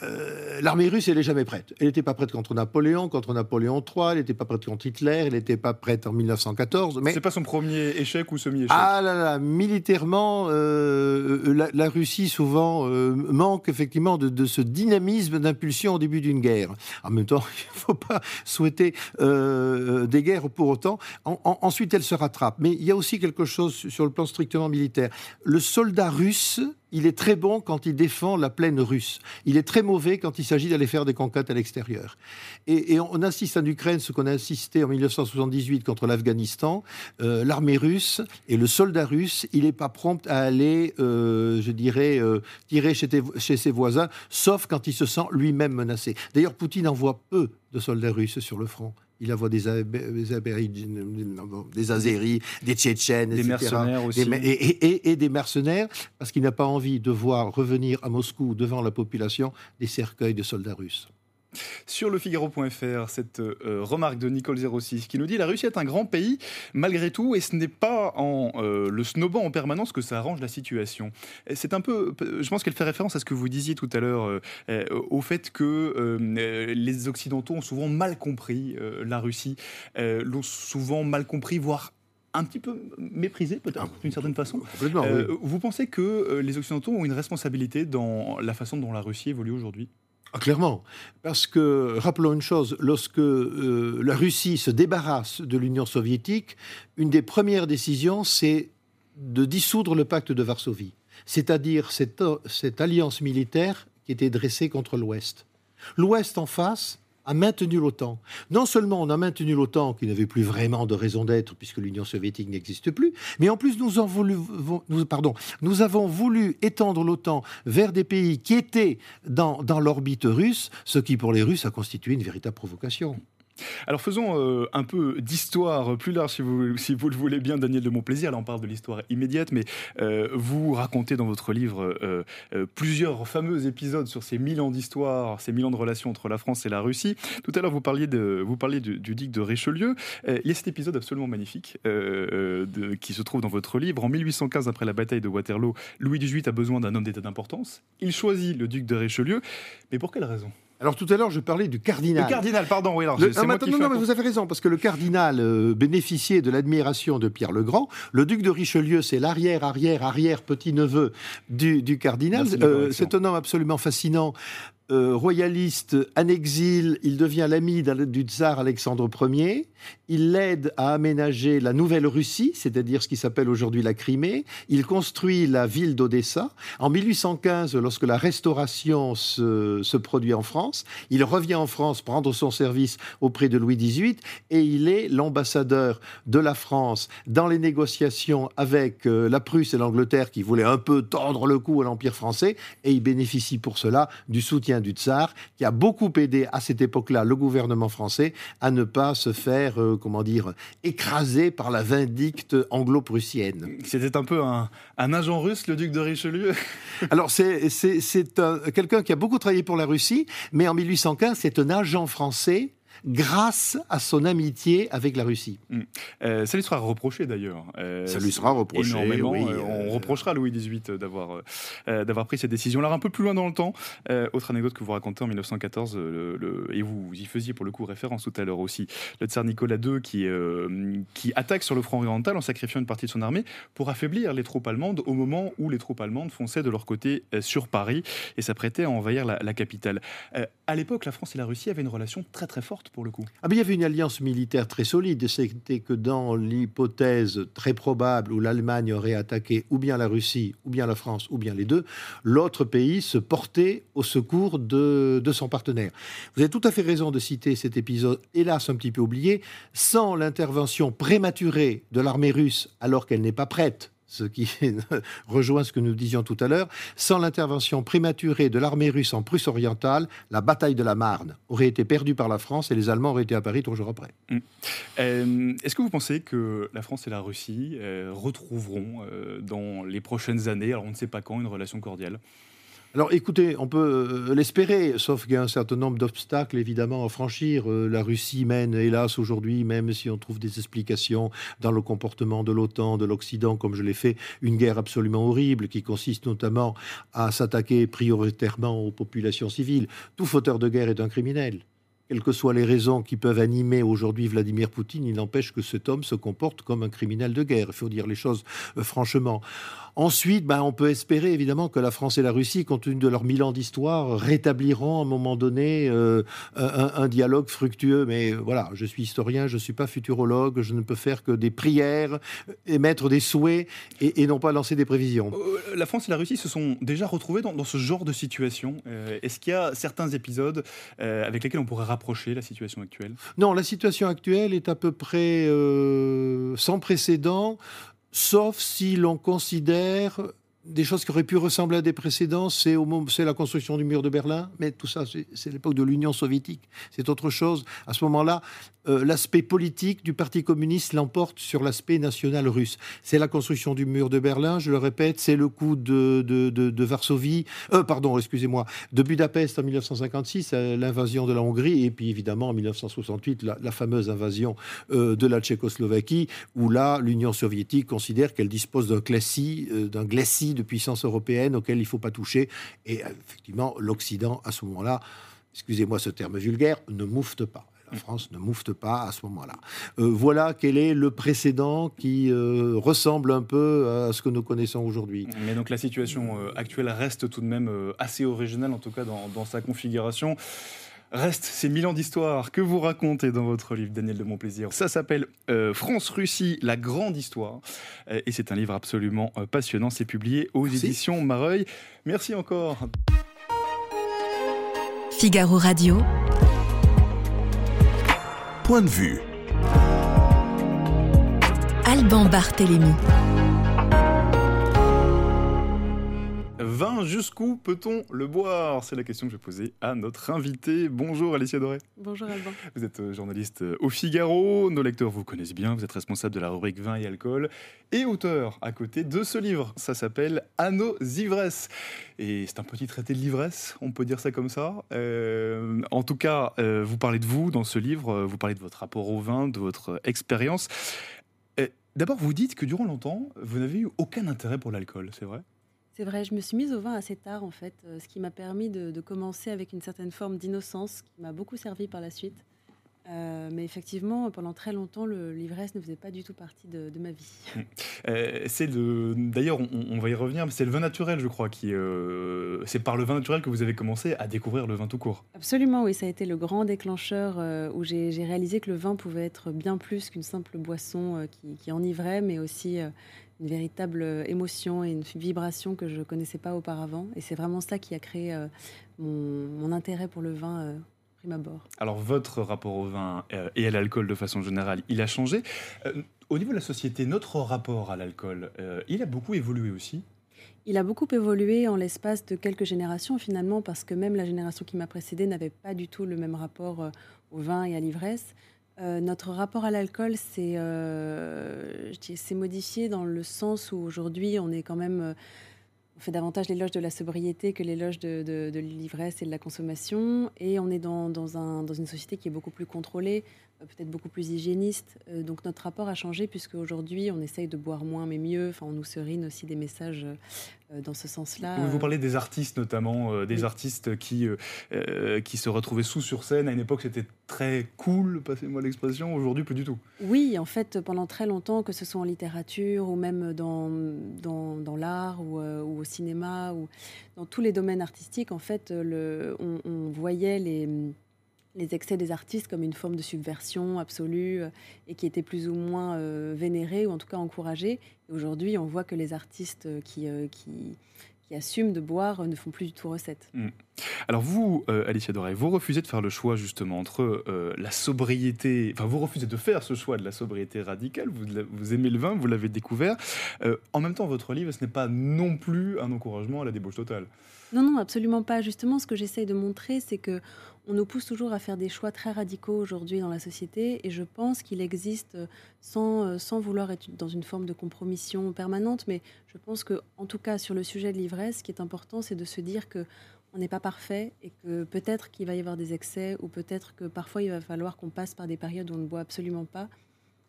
Euh, l'armée russe, elle n'est jamais prête. Elle n'était pas prête contre Napoléon, contre Napoléon III, elle n'était pas prête contre Hitler, elle n'était pas prête en 1914. Mais c'est pas son premier échec ou semi-échec? Ah là là, militairement, euh, euh, la, Russie souvent manque effectivement de, ce dynamisme d'impulsion au début d'une guerre. En même temps, il ne faut pas souhaiter des guerres pour autant. ensuite, elle se rattrape. Mais il y a aussi quelque chose sur le plan strictement militaire. Le soldat russe il est très bon quand il défend la plaine russe. Il est très mauvais quand il s'agit d'aller faire des conquêtes à l'extérieur. Et, on assiste en Ukraine ce qu'on a assisté en 1978 contre l'Afghanistan. Euh, l'armée russe et le soldat russe, il n'est pas prompt à aller, euh, je dirais, euh, tirer chez, chez, ses voisins, sauf quand il se sent lui-même menacé. D'ailleurs, Poutine envoie peu de soldats russes sur le front il envoie des, des, des Azéris, des Tchétchènes, des mercenaires aussi. et, des mercenaires, parce qu'il n'a pas envie de voir revenir à Moscou devant la population des cercueils de soldats russes. Sur le Figaro.fr, cette euh, remarque de Nicole 06 qui nous dit la Russie est un grand pays malgré tout et ce n'est pas en euh, le snobant en permanence que ça arrange la situation. C'est un peu, je pense qu'elle fait référence à ce que vous disiez tout à l'heure euh, au fait que les Occidentaux ont souvent mal compris la Russie, l'ont souvent mal compris, voire un petit peu méprisé peut-être ah, d'une certaine façon. Vous pensez que les Occidentaux ont une responsabilité dans la façon dont la Russie évolue aujourd'hui? Ah, clairement, parce que rappelons une chose, lorsque euh, la Russie se débarrasse de l'Union soviétique, une des premières décisions, c'est de dissoudre le pacte de Varsovie, c'est-à-dire cette, cette alliance militaire qui était dressée contre l'Ouest. L'Ouest en face a maintenu l'OTAN. Non seulement on a maintenu l'OTAN, qui n'avait plus vraiment de raison d'être puisque l'Union soviétique n'existe plus, mais en plus nous, pardon, nous avons voulu étendre l'OTAN vers des pays qui étaient dans, dans l'orbite russe, ce qui pour les Russes a constitué une véritable provocation. Alors faisons euh, un peu d'histoire plus large, si vous, le voulez bien, Daniel de Montplaisir. Là, on parle de l'histoire immédiate, mais euh, vous racontez dans votre livre euh, plusieurs fameux épisodes sur ces mille ans d'histoire, ces mille ans de relations entre la France et la Russie. Tout à l'heure, vous parliez, du, du de Richelieu. il y a cet épisode absolument magnifique qui se trouve dans votre livre. En 1815, après la bataille de Waterloo, Louis XVIII a besoin d'un homme d'État d'importance. Il choisit le duc de Richelieu. Mais pour quelle raison? Alors tout à l'heure, je parlais du cardinal. Le cardinal, pardon, oui. Alors, non, non, mais vous avez raison, parce que le cardinal euh, bénéficiait de l'admiration de Pierre le Grand. Le duc de Richelieu, c'est l'arrière, arrière, arrière petit-neveu du, du cardinal. Euh, c'est un homme absolument fascinant euh, royaliste en exil, il devient l'ami du tsar Alexandre Ier. Il l'aide à aménager la nouvelle Russie, c'est-à-dire ce qui s'appelle aujourd'hui la Crimée. Il construit la ville d'Odessa. En 1815, lorsque la restauration se, produit en France, il revient en France prendre son service auprès de Louis XVIII et il est l'ambassadeur de la France dans les négociations avec euh, la Prusse et l'Angleterre qui voulaient un peu tendre le cou à l'Empire français et il bénéficie pour cela du soutien du tsar, qui a beaucoup aidé à cette époque-là le gouvernement français à ne pas se faire, euh, comment dire, écraser par la vindicte anglo-prussienne. C'était un peu un, agent russe, le duc de Richelieu? Alors, c'est quelqu'un qui a beaucoup travaillé pour la Russie, mais en 1815, c'est un agent français grâce à son amitié avec la Russie. Mm. Euh, ça lui sera reproché d'ailleurs. Euh, ça lui sera reproché. Énormément. Euh, on reprochera à Louis XVIII d'avoir d'avoir pris cette décision. Là, un peu plus loin dans le temps, autre anecdote que vous racontez en 1914, le, et vous, y faisiez pour le coup référence tout à l'heure aussi, le tsar Nicolas II qui, qui attaque sur le front oriental en sacrifiant une partie de son armée pour affaiblir les troupes allemandes au moment où les troupes allemandes fonçaient de leur côté sur Paris et s'apprêtaient à envahir la, la capitale. à l'époque, la France et la Russie avaient une relation très très forte le coup. Ah, il y avait une alliance militaire très solide. C'était que dans l'hypothèse très probable où l'Allemagne aurait attaqué ou bien la Russie, ou bien la France, ou bien les deux, l'autre pays se portait au secours de, de son partenaire. Vous avez tout à fait raison de citer cet épisode, hélas un petit peu oublié, sans l'intervention prématurée de l'armée russe alors qu'elle n'est pas prête ce qui rejoint ce que nous disions tout à l'heure, sans l'intervention prématurée de l'armée russe en Prusse orientale, la bataille de la Marne aurait été perdue par la France et les Allemands auraient été à Paris trois jours après. Mm. Euh, est-ce que vous pensez que la France et la Russie euh, retrouveront euh, dans les prochaines années, alors on ne sait pas quand, une relation cordiale? Alors écoutez, on peut euh, l'espérer, sauf qu'il y a un certain nombre d'obstacles évidemment à franchir. Euh, la Russie mène, hélas, aujourd'hui, même si on trouve des explications dans le comportement de l'OTAN, de l'Occident, comme je l'ai fait, une guerre absolument horrible qui consiste notamment à s'attaquer prioritairement aux populations civiles. Tout fauteur de guerre est un criminel quelles que soient les raisons qui peuvent animer aujourd'hui Vladimir Poutine, il n'empêche que cet homme se comporte comme un criminel de guerre. Il faut dire les choses euh, franchement. Ensuite, ben, on peut espérer évidemment que la France et la Russie, compte tenu de leur mille ans d'histoire, rétabliront à un moment donné euh, un, dialogue fructueux. Mais voilà, je suis historien, je ne suis pas futurologue, je ne peux faire que des prières, émettre des souhaits et, non pas lancer des prévisions. Euh, la France et la Russie se sont déjà retrouvés dans, ce genre de situation. Est-ce qu'il y a certains épisodes avec lesquels on pourrait la situation actuelle? Non, la situation actuelle est à peu près sans précédent sauf si l'on considère des choses qui auraient pu ressembler à des précédents, c'est la construction du mur de Berlin, mais tout ça, c'est l'époque de l'Union soviétique, c'est autre chose. À ce moment-là, euh, l'aspect politique du Parti communiste l'emporte sur l'aspect national russe. C'est la construction du mur de Berlin, je le répète, c'est le coup de, Varsovie, euh, pardon, excusez-moi, de Budapest en 1956, euh, l'invasion de la Hongrie, et puis évidemment en 1968, la, fameuse invasion de la Tchécoslovaquie, où là, l'Union soviétique considère qu'elle dispose d'un glacis, d'un glacis de puissance européenne auquel il ne faut pas toucher. Et euh, effectivement, l'Occident, à ce moment-là, excusez-moi ce terme vulgaire, ne moufte pas. La France ne moufte pas à ce moment-là. Euh, voilà quel est le précédent qui euh, ressemble un peu à ce que nous connaissons aujourd'hui. Mais donc la situation actuelle reste tout de même assez originale, en tout cas dans sa configuration reste ces mille ans d'histoire que vous racontez dans votre livre, Daniel de Montplaisir. Ça s'appelle euh, France-Russie, la grande histoire. Euh, et c'est un livre absolument euh, passionnant. C'est publié aux éditions Mareuil. Merci encore. Figaro Radio. Point de vue. Alban Barthélémy. Vin, jusqu'où peut-on le boire? C'est la question que je vais poser à notre invité. Bonjour Alicia Doré. Bonjour Alban. Vous êtes euh, journaliste euh, au Figaro, nos lecteurs vous connaissent bien, vous êtes responsable de la rubrique vin et alcool et auteur à côté de ce livre. Ça s'appelle À nos ivresses. Et c'est un petit traité de l'ivresse, on peut dire ça comme ça. Euh, en tout cas, vous parlez de vous dans ce livre, vous parlez de votre rapport au vin, de votre expérience. D'abord, vous dites que durant longtemps, vous n'avez eu aucun intérêt pour l'alcool, c'est vrai? C'est vrai, je me suis mise au vin assez tard en fait, euh, ce qui m'a permis de, commencer avec une certaine forme d'innocence qui m'a beaucoup servi par la suite. Euh, mais effectivement, pendant très longtemps, l'ivresse ne faisait pas du tout partie de, ma vie. Euh, c'est le, d'ailleurs, on, va y revenir, mais c'est le vin naturel, je crois, qui, c'est par le vin naturel que vous avez commencé à découvrir le vin tout court. Absolument, oui, ça a été le grand déclencheur où j'ai réalisé que le vin pouvait être bien plus qu'une simple boisson qui, qui, enivrait, mais aussi une véritable euh, émotion et une vibration que je ne connaissais pas auparavant. Et c'est vraiment ça qui a créé euh, mon, intérêt pour le vin euh, prime abord. Alors votre rapport au vin et à l'alcool de façon générale, il a changé. au niveau de la société, notre rapport à l'alcool, il a beaucoup évolué aussi? Il a beaucoup évolué en l'espace de quelques générations finalement, parce que même la génération qui m'a précédée n'avait pas du tout le même rapport au vin et à l'ivresse. Euh, notre rapport à l'alcool s'est euh, modifié dans le sens où aujourd'hui on est quand même euh, on fait davantage l'éloge de la sobriété que l'éloge de, l'ivresse et de la consommation. Et on est dans, dans, un, dans, une société qui est beaucoup plus contrôlée peut-être beaucoup plus hygiéniste. Euh, donc notre rapport a changé puisque aujourd'hui on essaye de boire moins mais mieux. Enfin, on nous serine aussi des messages euh, dans ce sens-là. Vous parlez des artistes notamment, des artistes qui, qui se retrouvaient sous sur scène. À une époque c'était très cool, passez-moi l'expression. Aujourd'hui plus du tout. Oui, en fait pendant très longtemps, que ce soit en littérature ou même dans, dans, dans l'art ou, ou, au cinéma ou dans tous les domaines artistiques, en fait le, on voyait les les excès des artistes comme une forme de subversion absolue euh, et qui était plus ou moins euh, vénérée ou en tout cas encouragée. Aujourd'hui, on voit que les artistes qui, qui, qui assument de boire ne font plus du tout recette. Mm. Alors vous, Alicia Doré, vous refusez de faire le choix justement entre la sobriété, enfin vous refusez de faire ce choix de la sobriété radicale, vous, vous aimez le vin, vous l'avez découvert. en même temps, votre livre, ce n'est pas non plus un encouragement à la débauche totale. Non, non, absolument pas. Justement, ce que j'essaye de montrer, c'est que on nous pousse toujours à faire des choix très radicaux aujourd'hui dans la société, et je pense qu'il existe, sans, euh, sans vouloir être dans une forme de compromission permanente, mais je pense que, en tout cas, sur le sujet de l'ivresse, ce qui est important, c'est de se dire que on n'est pas parfait et que peut-être qu'il va y avoir des excès ou peut-être que parfois il va falloir qu'on passe par des périodes où on ne boit absolument pas.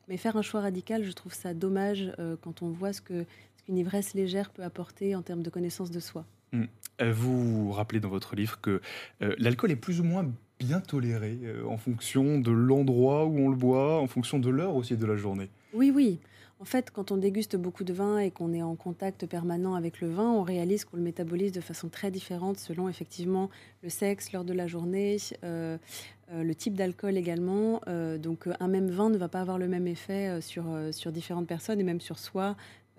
Mais faire un choix radical, je trouve ça dommage euh, quand on voit ce ce qu'une ivresse légère peut apporter en termes de connaissance de soi. Mmh. Euh, vous rappelez dans votre livre que euh, l'alcool est plus ou moins bien toléré euh, en fonction de l'endroit où on le boit, en fonction de l'heure aussi de la journée. Oui, oui. En fait, quand on déguste beaucoup de vin et qu'on est en contact permanent avec le vin, on réalise qu'on le métabolise de façon très différente selon effectivement le sexe, l'heure de la journée, le type d'alcool également. donc un même vin ne va pas avoir le même effet sur, sur différentes personnes et même sur soi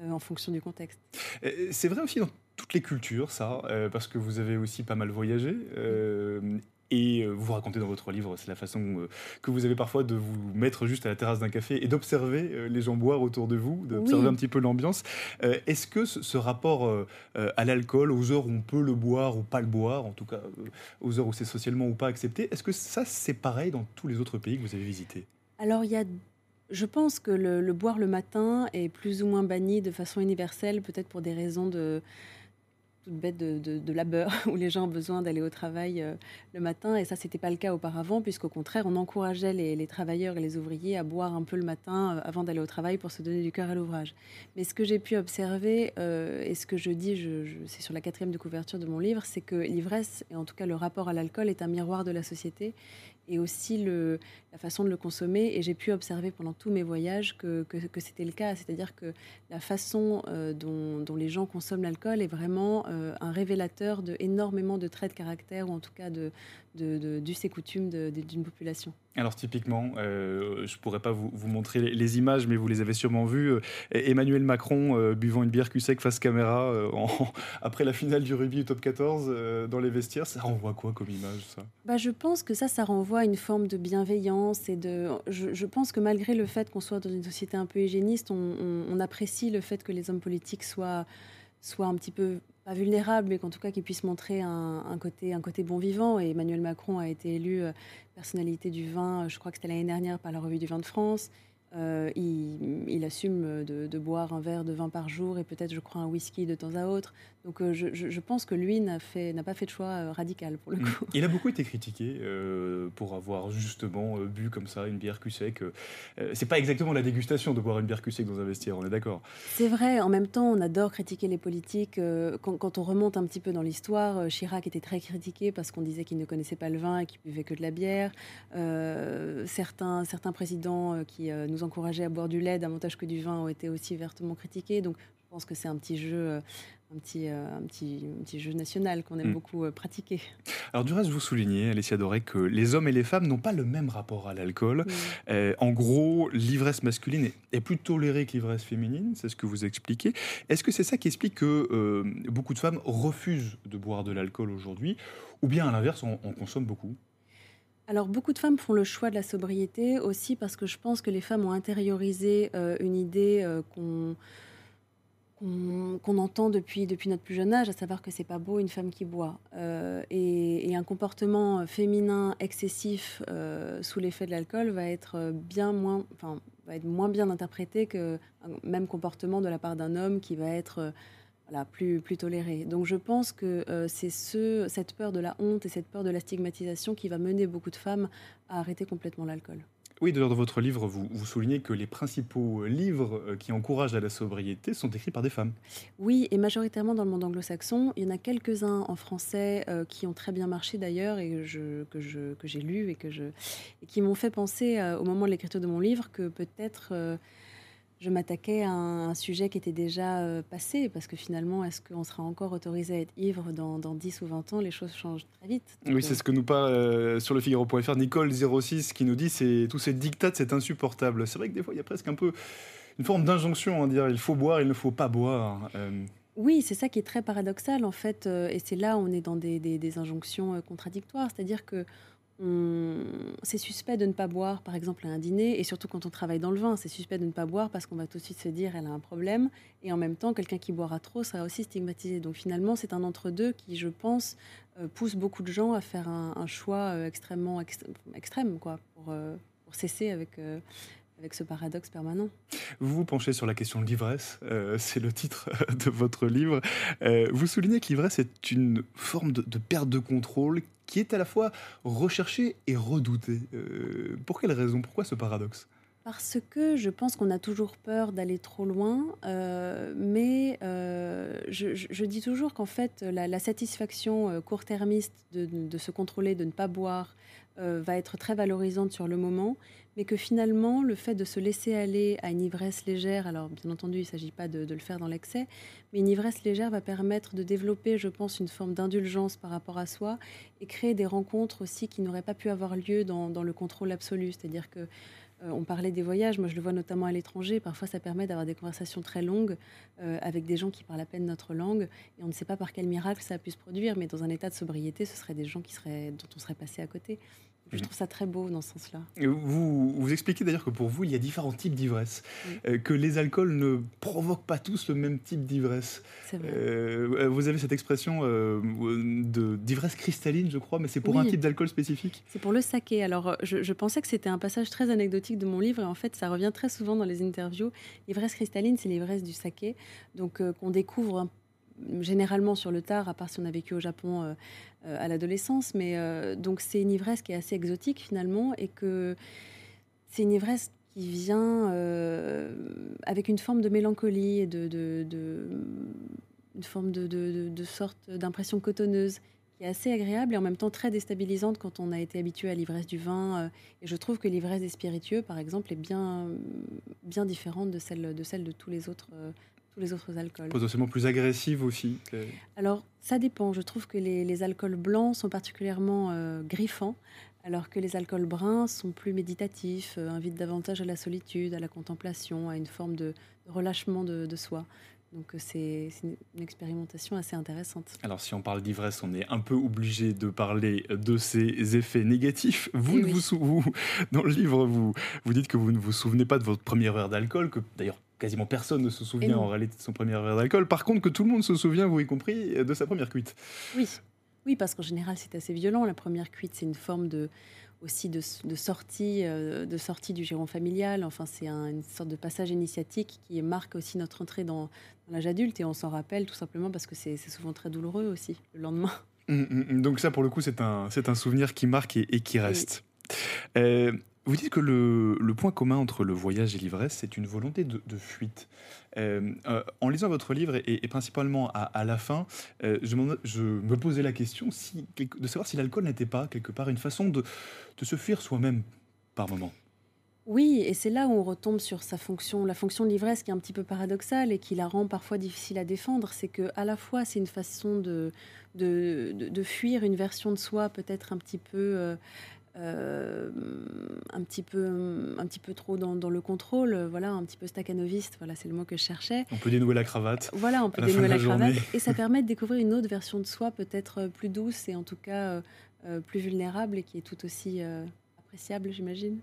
en fonction du contexte. C'est vrai aussi dans toutes les cultures, ça, euh, parce que vous avez aussi pas mal voyagé. Euh, et euh, vous racontez dans votre livre, c'est la façon que vous avez parfois de vous mettre juste à la terrasse d'un café et d'observer les gens boire autour de vous, d'observer un petit peu l'ambiance. Est-ce que ce, rapport à l'alcool, aux heures où on peut le boire ou pas le boire, en tout cas aux heures où c'est socialement ou pas accepté, est-ce que ça c'est pareil dans tous les autres pays que vous avez visités? Alors il y a je pense que le, boire le matin est plus ou moins banni de façon universelle, peut-être pour des raisons de, toute bête de, labeur où les gens ont besoin d'aller au travail euh, le matin. Et ça, c'était pas le cas auparavant, puisqu'au contraire, on encourageait les, travailleurs et les ouvriers à boire un peu le matin euh, avant d'aller au travail pour se donner du cœur à l'ouvrage. Mais ce que j'ai pu observer, euh, et ce que je dis, c'est sur la quatrième de couverture de mon livre, c'est que l'ivresse, et en tout cas le rapport à l'alcool, est un miroir de la société et aussi la façon de le consommer. Et j'ai pu observer pendant tous mes voyages que, que, c'était le cas. C'est-à-dire que la façon euh, dont, dont, les gens consomment l'alcool est vraiment euh, un révélateur de énormément de traits de caractère, ou en tout cas de, de, de d'us et coutumes d'une population. Alors typiquement, euh, je ne pourrais pas vous, montrer les, images, mais vous les avez sûrement vues. Emmanuel Macron buvant une bière cul sec face caméra après la finale du rugby du top 14 dans les vestiaires, ça renvoie quoi comme image ça? Bah, Je pense que ça, ça renvoie à une forme de bienveillance et de. Je, pense que malgré le fait qu'on soit dans une société un peu hygiéniste, on, apprécie le fait que les hommes politiques soient, soient un petit peu pas vulnérables, mais qu'en tout cas qu'ils puissent montrer un, côté, bon vivant. Et Emmanuel Macron a été élu euh, personnalité du vin, je crois que c'était l'année dernière par la revue du vin de France. Euh, il, assume de, boire un verre de vin par jour et peut-être, je crois, un whisky de temps à autre. Donc, euh, je, pense que lui n'a pas fait de choix euh, radical pour le mm. coup. Il a beaucoup été critiqué pour avoir justement bu comme ça une bière cul sec. c'est pas exactement la dégustation de boire une bière cul sec dans un vestiaire, on est d'accord. C'est vrai. En même temps, on adore critiquer les politiques. Quand, on remonte un petit peu dans l'histoire, Chirac était très critiqué parce qu'on disait qu'il ne connaissait pas le vin et qu'il buvait que de la bière. certains, certains présidents qui nous encourager à boire du lait davantage que du vin ont été aussi vertement critiqués. Donc je pense que c'est un petit jeu, euh, un petit, euh, un petit, un petit jeu national qu'on aime mm. beaucoup euh, pratiquer. Alors du reste, vous soulignez, Alessia Doré, que les hommes et les femmes n'ont pas le même rapport à l'alcool. en gros, l'ivresse masculine est, plus tolérée que l'ivresse féminine, c'est ce que vous expliquez. Est-ce que c'est ça qui explique que beaucoup de femmes refusent de boire de l'alcool aujourd'hui Ou bien à l'inverse, on consomme beaucoup? Alors beaucoup de femmes font le choix de la sobriété aussi parce que je pense que les femmes ont intériorisé euh, une idée euh, qu'on entend depuis, notre plus jeune âge, à savoir que c'est pas beau une femme qui boit. Euh, et, un comportement féminin excessif sous l'effet de l'alcool va être bien moins, enfin, va être moins bien interprété que même comportement de la part d'un homme qui va être plus, plus toléré. Donc je pense que euh, c'est ce, cette peur de la honte et cette peur de la stigmatisation qui va mener beaucoup de femmes à arrêter complètement l'alcool. Oui, d'ailleurs, dans votre livre, vous, vous, soulignez que les principaux livres euh, qui encouragent à la sobriété sont écrits par des femmes. Oui, et majoritairement dans le monde anglo-saxon. Il y en a quelques-uns en français euh, qui ont très bien marché d'ailleurs et que, j'ai lu et, qui m'ont fait penser au moment de l'écriture de mon livre que peut-être je m'attaquais à un, sujet qui était déjà euh, passé, parce que finalement, est-ce qu'on sera encore autorisé à être ivre dans, dans, 10 ou 20 ans? Les choses changent très vite. oui, c'est ce que nous parle euh, sur le Figaro.fr Nicole06 qui nous dit c'est tous ces dictats, c'est insupportable. C'est vrai que des fois, il y a presque un peu une forme d'injonction à dire il faut boire, il ne faut pas boire. Euh. Oui, c'est ça qui est très paradoxal en fait, et c'est là où on est dans des, des, des injonctions contradictoires, c'est-à-dire que c'est suspect de ne pas boire, par exemple, à un dîner, et surtout quand on travaille dans le vin, c'est suspect de ne pas boire parce qu'on va tout de suite se dire elle a un problème, et en même temps, quelqu'un qui boira trop sera aussi stigmatisé. Donc finalement, c'est un entre-deux qui, je pense, euh, pousse beaucoup de gens à faire un, choix euh, extrêmement extrême, quoi, pour, euh, pour cesser avec avec ce paradoxe permanent. Vous vous penchez sur la question de l'ivresse, euh, c'est le titre de votre livre. Euh, vous soulignez que l'ivresse est une forme de, perte de contrôle qui est à la fois recherchée et redoutée. Euh, pour quelle raison? Pourquoi ce paradoxe? Parce que je pense qu'on a toujours peur d'aller trop loin, mais je, dis toujours qu'en fait, la, satisfaction court-termiste de, de, se contrôler, de ne pas boire, va être très valorisante sur le moment, mais que finalement, le fait de se laisser aller à une ivresse légère, alors bien entendu, il ne s'agit pas de, le faire dans l'excès, mais une ivresse légère va permettre de développer, je pense, une forme d'indulgence par rapport à soi et créer des rencontres aussi qui n'auraient pas pu avoir lieu dans, le contrôle absolu. C'est-à-dire que euh, on parlait des voyages, moi je le vois notamment à l'étranger, parfois ça permet d'avoir des conversations très longues euh, avec des gens qui parlent à peine notre langue, et on ne sait pas par quel miracle ça a pu se produire, mais dans un état de sobriété, ce seraient des gens qui seraient, dont on serait passé à côté. Je trouve ça très beau dans ce sens-là. Vous, vous expliquez d'ailleurs que pour vous, il y a différents types d'ivresse, euh, que les alcools ne provoquent pas tous le même type d'ivresse. Euh, vous avez cette expression euh, d'ivresse cristalline, je crois, mais c'est pour un type d'alcool spécifique? C'est pour le saké. Alors, je, pensais que c'était un passage très anecdotique de mon livre, et en fait, ça revient très souvent dans les interviews. L'ivresse cristalline, c'est l'ivresse du saké, donc qu'on découvre un généralement sur le tard, à part si on a vécu au Japon euh, euh, à l'adolescence. Mais euh, donc c'est une ivresse qui est assez exotique finalement et que c'est une ivresse qui vient avec une forme de mélancolie et de, une forme de, de sorte d'impression cotonneuse qui est assez agréable et en même temps très déstabilisante quand on a été habitué à l'ivresse du vin. et je trouve que l'ivresse des spiritueux, par exemple, est bien, bien différente de celle, de celle de tous les autres tous les autres alcools. Potentiellement plus agressive aussi Alors, ça dépend. Je trouve que les, alcools blancs sont particulièrement euh, griffants, alors que les alcools bruns sont plus méditatifs, euh, invitent davantage à la solitude, à la contemplation, à une forme de, relâchement de, soi. Donc euh, c'est une expérimentation assez intéressante. Alors si on parle d'ivresse, on est un peu obligé de parler de ses effets négatifs. Vous, eh vous, vous, dans le livre, vous, vous dites que vous ne vous souvenez pas de votre première heure d'alcool, que d'ailleurs quasiment personne ne se souvient en réalité de son premier verre d'alcool. Par contre, que tout le monde se souvient, vous y compris, de sa première cuite. Oui, oui parce qu'en général, c'est assez violent. La première cuite, c'est une forme de aussi de, sortie, euh, de sortie du giron familial. Enfin, c'est une sorte de passage initiatique qui marque aussi notre entrée dans, l'âge adulte et on s'en rappelle tout simplement parce que c'est souvent très douloureux aussi le lendemain. Hum, hum, hum. donc ça, pour le coup, c'est un, un souvenir qui marque et, qui reste. Euh, vous dites que le, point commun entre le voyage et l'ivresse, c'est une volonté de, fuite. Euh, euh, en lisant votre livre, et, principalement à, la fin, euh, je, me posais la question de savoir si l'alcool n'était pas, quelque part, une façon de, se fuir soi-même par moment. Oui, et c'est là où on retombe sur sa fonction, la fonction de l'ivresse qui est un petit peu paradoxale et qui la rend parfois difficile à défendre. C'est que à la fois c'est une façon de fuir une version de soi peut-être un petit peu un, petit peu, un petit peu trop dans, le contrôle, voilà, un petit peu staccanoviste, voilà, c'est le mot que je cherchais. On peut dénouer la cravate. Voilà, on peut dénouer la, cravate. Et ça permet de découvrir une autre version de soi, peut-être plus douce et en tout cas euh, plus vulnérable et qui est tout aussi euh, appréciable, j'imagine.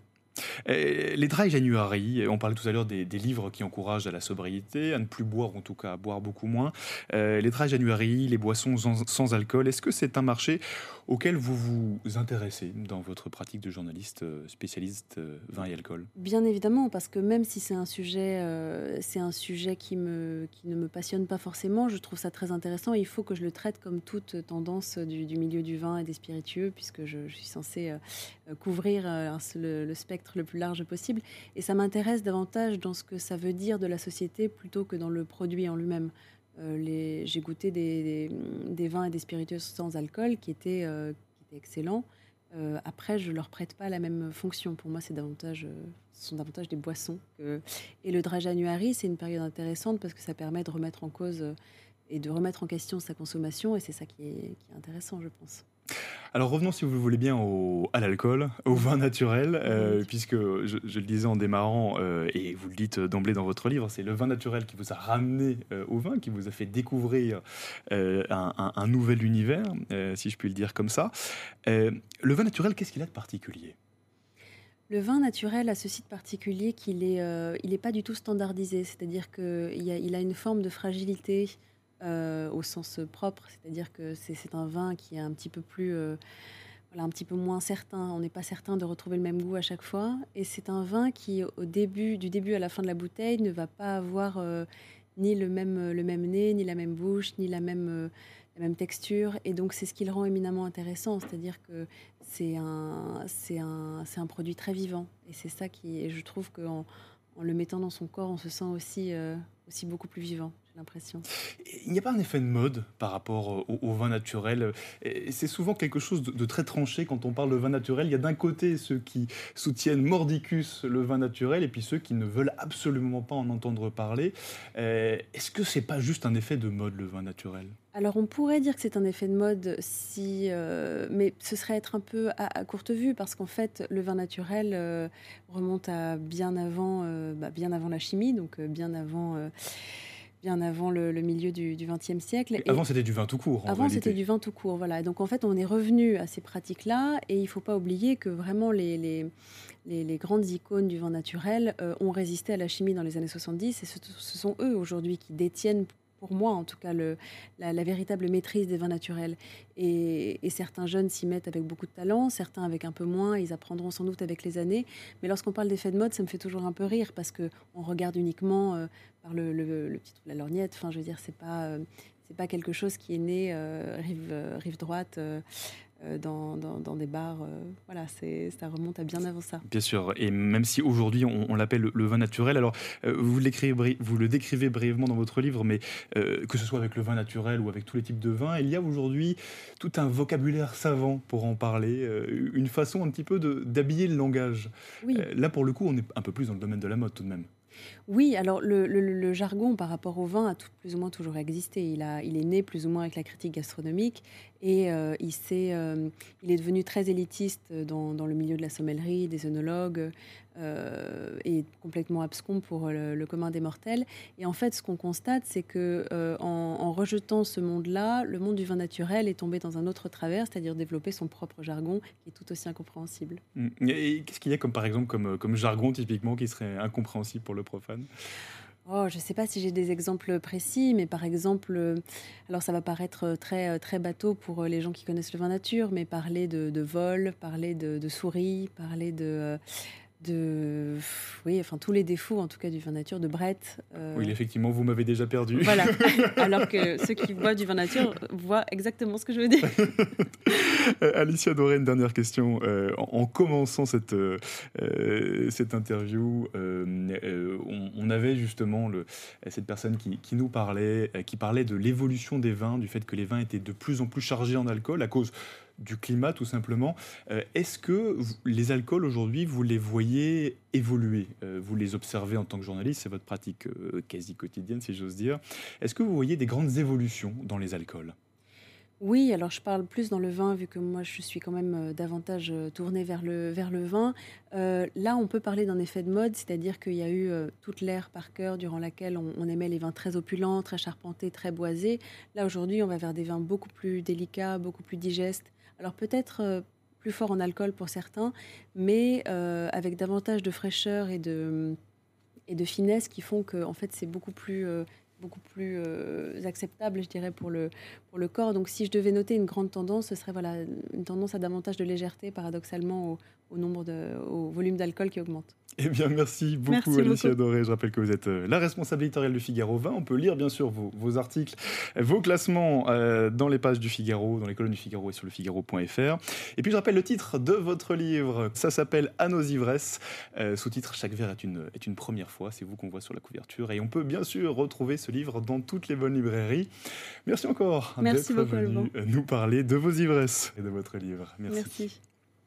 Les dry January, on parlait tout à l'heure des, livres qui encouragent à la sobriété, à ne plus boire, en tout cas à boire beaucoup moins. Euh, les dry January, les boissons sans, alcool, est-ce que c'est un marché auquel vous vous intéressez dans votre pratique de journaliste euh, spécialiste euh, vin et alcool? Bien évidemment, parce que même si c'est un sujet, un sujet qui, ne me passionne pas forcément, je trouve ça très intéressant et il faut que je le traite comme toute tendance du, milieu du vin et des spiritueux, puisque je, suis censée couvrir le, le spectre le plus large possible. Et ça m'intéresse davantage dans ce que ça veut dire de la société plutôt que dans le produit en lui-même. Euh, j'ai goûté des, vins et des spiritueux sans alcool qui étaient, euh, excellents. après, je leur prête pas la même fonction. Pour moi, c'est davantage, ce sont davantage des boissons. Et le dry January, c'est une période intéressante parce que ça permet de remettre en cause et de remettre en question sa consommation. Et c'est ça qui est, intéressant, je pense. Alors revenons, si vous le voulez bien, au, à l'alcool, au vin naturel, euh, puisque je, le disais en démarrant, euh, et vous le dites d'emblée dans votre livre, c'est le vin naturel qui vous a ramené euh, au vin, qui vous a fait découvrir un, nouvel univers, si je puis le dire comme ça. le vin naturel, qu'est-ce qu'il a de particulier? Le vin naturel a ce site particulier qu'il n'est il est pas du tout standardisé, c'est-à-dire qu'il il a une forme de fragilité euh, au sens propre, c'est-à-dire que c'est un vin qui est un petit peu plus, euh, voilà, un petit peu moins certain. On n'est pas certain de retrouver le même goût à chaque fois, et c'est un vin qui, au début, du début à la fin de la bouteille, ne va pas avoir euh, ni le même, le même nez, ni la même bouche, ni la même, même texture, et donc c'est ce qui le rend éminemment intéressant, c'est-à-dire que c'est un, un, un produit très vivant, et c'est ça qui, et je trouve qu'en en le mettant dans son corps, on se sent aussi, aussi beaucoup plus vivant l'impression. Il n'y a pas un effet de mode par rapport au, vin naturel. C'est souvent quelque chose de, très tranché quand on parle de vin naturel. Il y a d'un côté ceux qui soutiennent mordicus le vin naturel et puis ceux qui ne veulent absolument pas en entendre parler. Euh, est-ce que c'est pas juste un effet de mode le vin naturel? Alors on pourrait dire que c'est un effet de mode, si, euh, mais ce serait être un peu à, courte vue parce qu'en fait le vin naturel euh, remonte à bien avant, bah, bien avant la chimie, donc bien avant bien avant le, milieu du XXe siècle. avant, c'était du vin tout court. avant, c'était du vin tout court, voilà. Donc en fait, on est revenu à ces pratiques-là, et il ne faut pas oublier que vraiment les, les, les, grandes icônes du vin naturel euh, ont résisté à la chimie dans les années 70, et ce, ce sont eux aujourd'hui qui détiennent pour moi en tout cas, la, véritable maîtrise des vins naturels. Et, certains jeunes s'y mettent avec beaucoup de talent, certains avec un peu moins, ils apprendront sans doute avec les années. Mais lorsqu'on parle d'effet de mode, ça me fait toujours un peu rire parce qu'on regarde uniquement euh, par le, petit la lorgnette. Enfin, je veux dire, c'est pas, euh, pas quelque chose qui est né euh, rive, rive droite dans, dans, des bars. Euh, voilà, ça remonte à bien avant ça. Bien sûr, et même si aujourd'hui on, l'appelle le, vin naturel, alors euh, vous, vous le décrivez brièvement dans votre livre, mais que ce soit avec le vin naturel ou avec tous les types de vins, il y a aujourd'hui tout un vocabulaire savant pour en parler, une façon un petit peu d'habiller le langage. là, pour le coup, on est un peu plus dans le domaine de la mode tout de même. Oui, alors le, jargon par rapport au vin a plus ou moins toujours existé. Il, est né plus ou moins avec la critique gastronomique et euh, il, euh, il est devenu très élitiste dans, le milieu de la sommellerie, des œnologues, euh, et complètement abscon pour le, commun des mortels. Et en fait, ce qu'on constate, c'est que en, rejetant ce monde-là, le monde du vin naturel est tombé dans un autre travers, c'est-à-dire développer son propre jargon, qui est tout aussi incompréhensible. Mmh. Et qu'est-ce qu'il y a comme par exemple comme, comme jargon typiquement qui serait incompréhensible pour le profane? Oh, je ne sais pas si j'ai des exemples précis, mais par exemple, euh, alors ça va paraître très, très bateau pour les gens qui connaissent le vin nature, mais parler de, vol, parler de souris, parler de, de oui enfin tous les défauts en tout cas du vin nature de Brett euh, oui effectivement vous m'avez déjà perdu. Voilà. Alors que ceux qui boivent du vin nature voient exactement ce que je veux dire. Euh, Alicia Doré une dernière question. Euh, en, commençant cette cette interview on, avait justement le, cette personne qui, qui nous parlait qui parlait de l'évolution des vins du fait que les vins étaient de plus en plus chargés en alcool à cause du climat tout simplement. Euh, est-ce que les alcools aujourd'hui, vous les voyez évoluer? Euh, Vous les observez en tant que journaliste, c'est votre pratique euh, quasi quotidienne si j'ose dire. Est-ce que vous voyez des grandes évolutions dans les alcools? Oui, alors je parle plus dans le vin, vu que moi je suis quand même davantage tournée vers le, vers le vin. là, on peut parler d'un effet de mode, c'est-à-dire qu'il y a eu toute l'ère par cœur durant laquelle on, on, aimait les vins très opulents, très charpentés, très boisés. Là, aujourd'hui, on va vers des vins beaucoup plus délicats, beaucoup plus digestes, alors peut-être euh, plus fort en alcool pour certains, mais euh, avec davantage de fraîcheur et de, finesse qui font que en fait c'est beaucoup plus euh, acceptable, je dirais, pour le, corps. Donc, si je devais noter une grande tendance, ce serait voilà, une tendance à davantage de légèreté, paradoxalement, au nombre de, au volume d'alcool qui augmente. Eh bien, merci beaucoup, Alicia Doré. Je rappelle que vous êtes euh, la responsable éditoriale du Figaro 20. On peut lire, bien sûr, vos, articles, vos classements euh, dans les pages du Figaro, dans les colonnes du Figaro et sur le Figaro.fr. Et puis, je rappelle le titre de votre livre. Ça s'appelle À nos ivresses. Euh, sous-titre Chaque verre est une, est une première fois. C'est vous qu'on voit sur la couverture. Et on peut, bien sûr, retrouver ce livre dans toutes les bonnes librairies. Merci encore d'être venu nous parler de vos ivresses et de votre livre. Merci. Merci.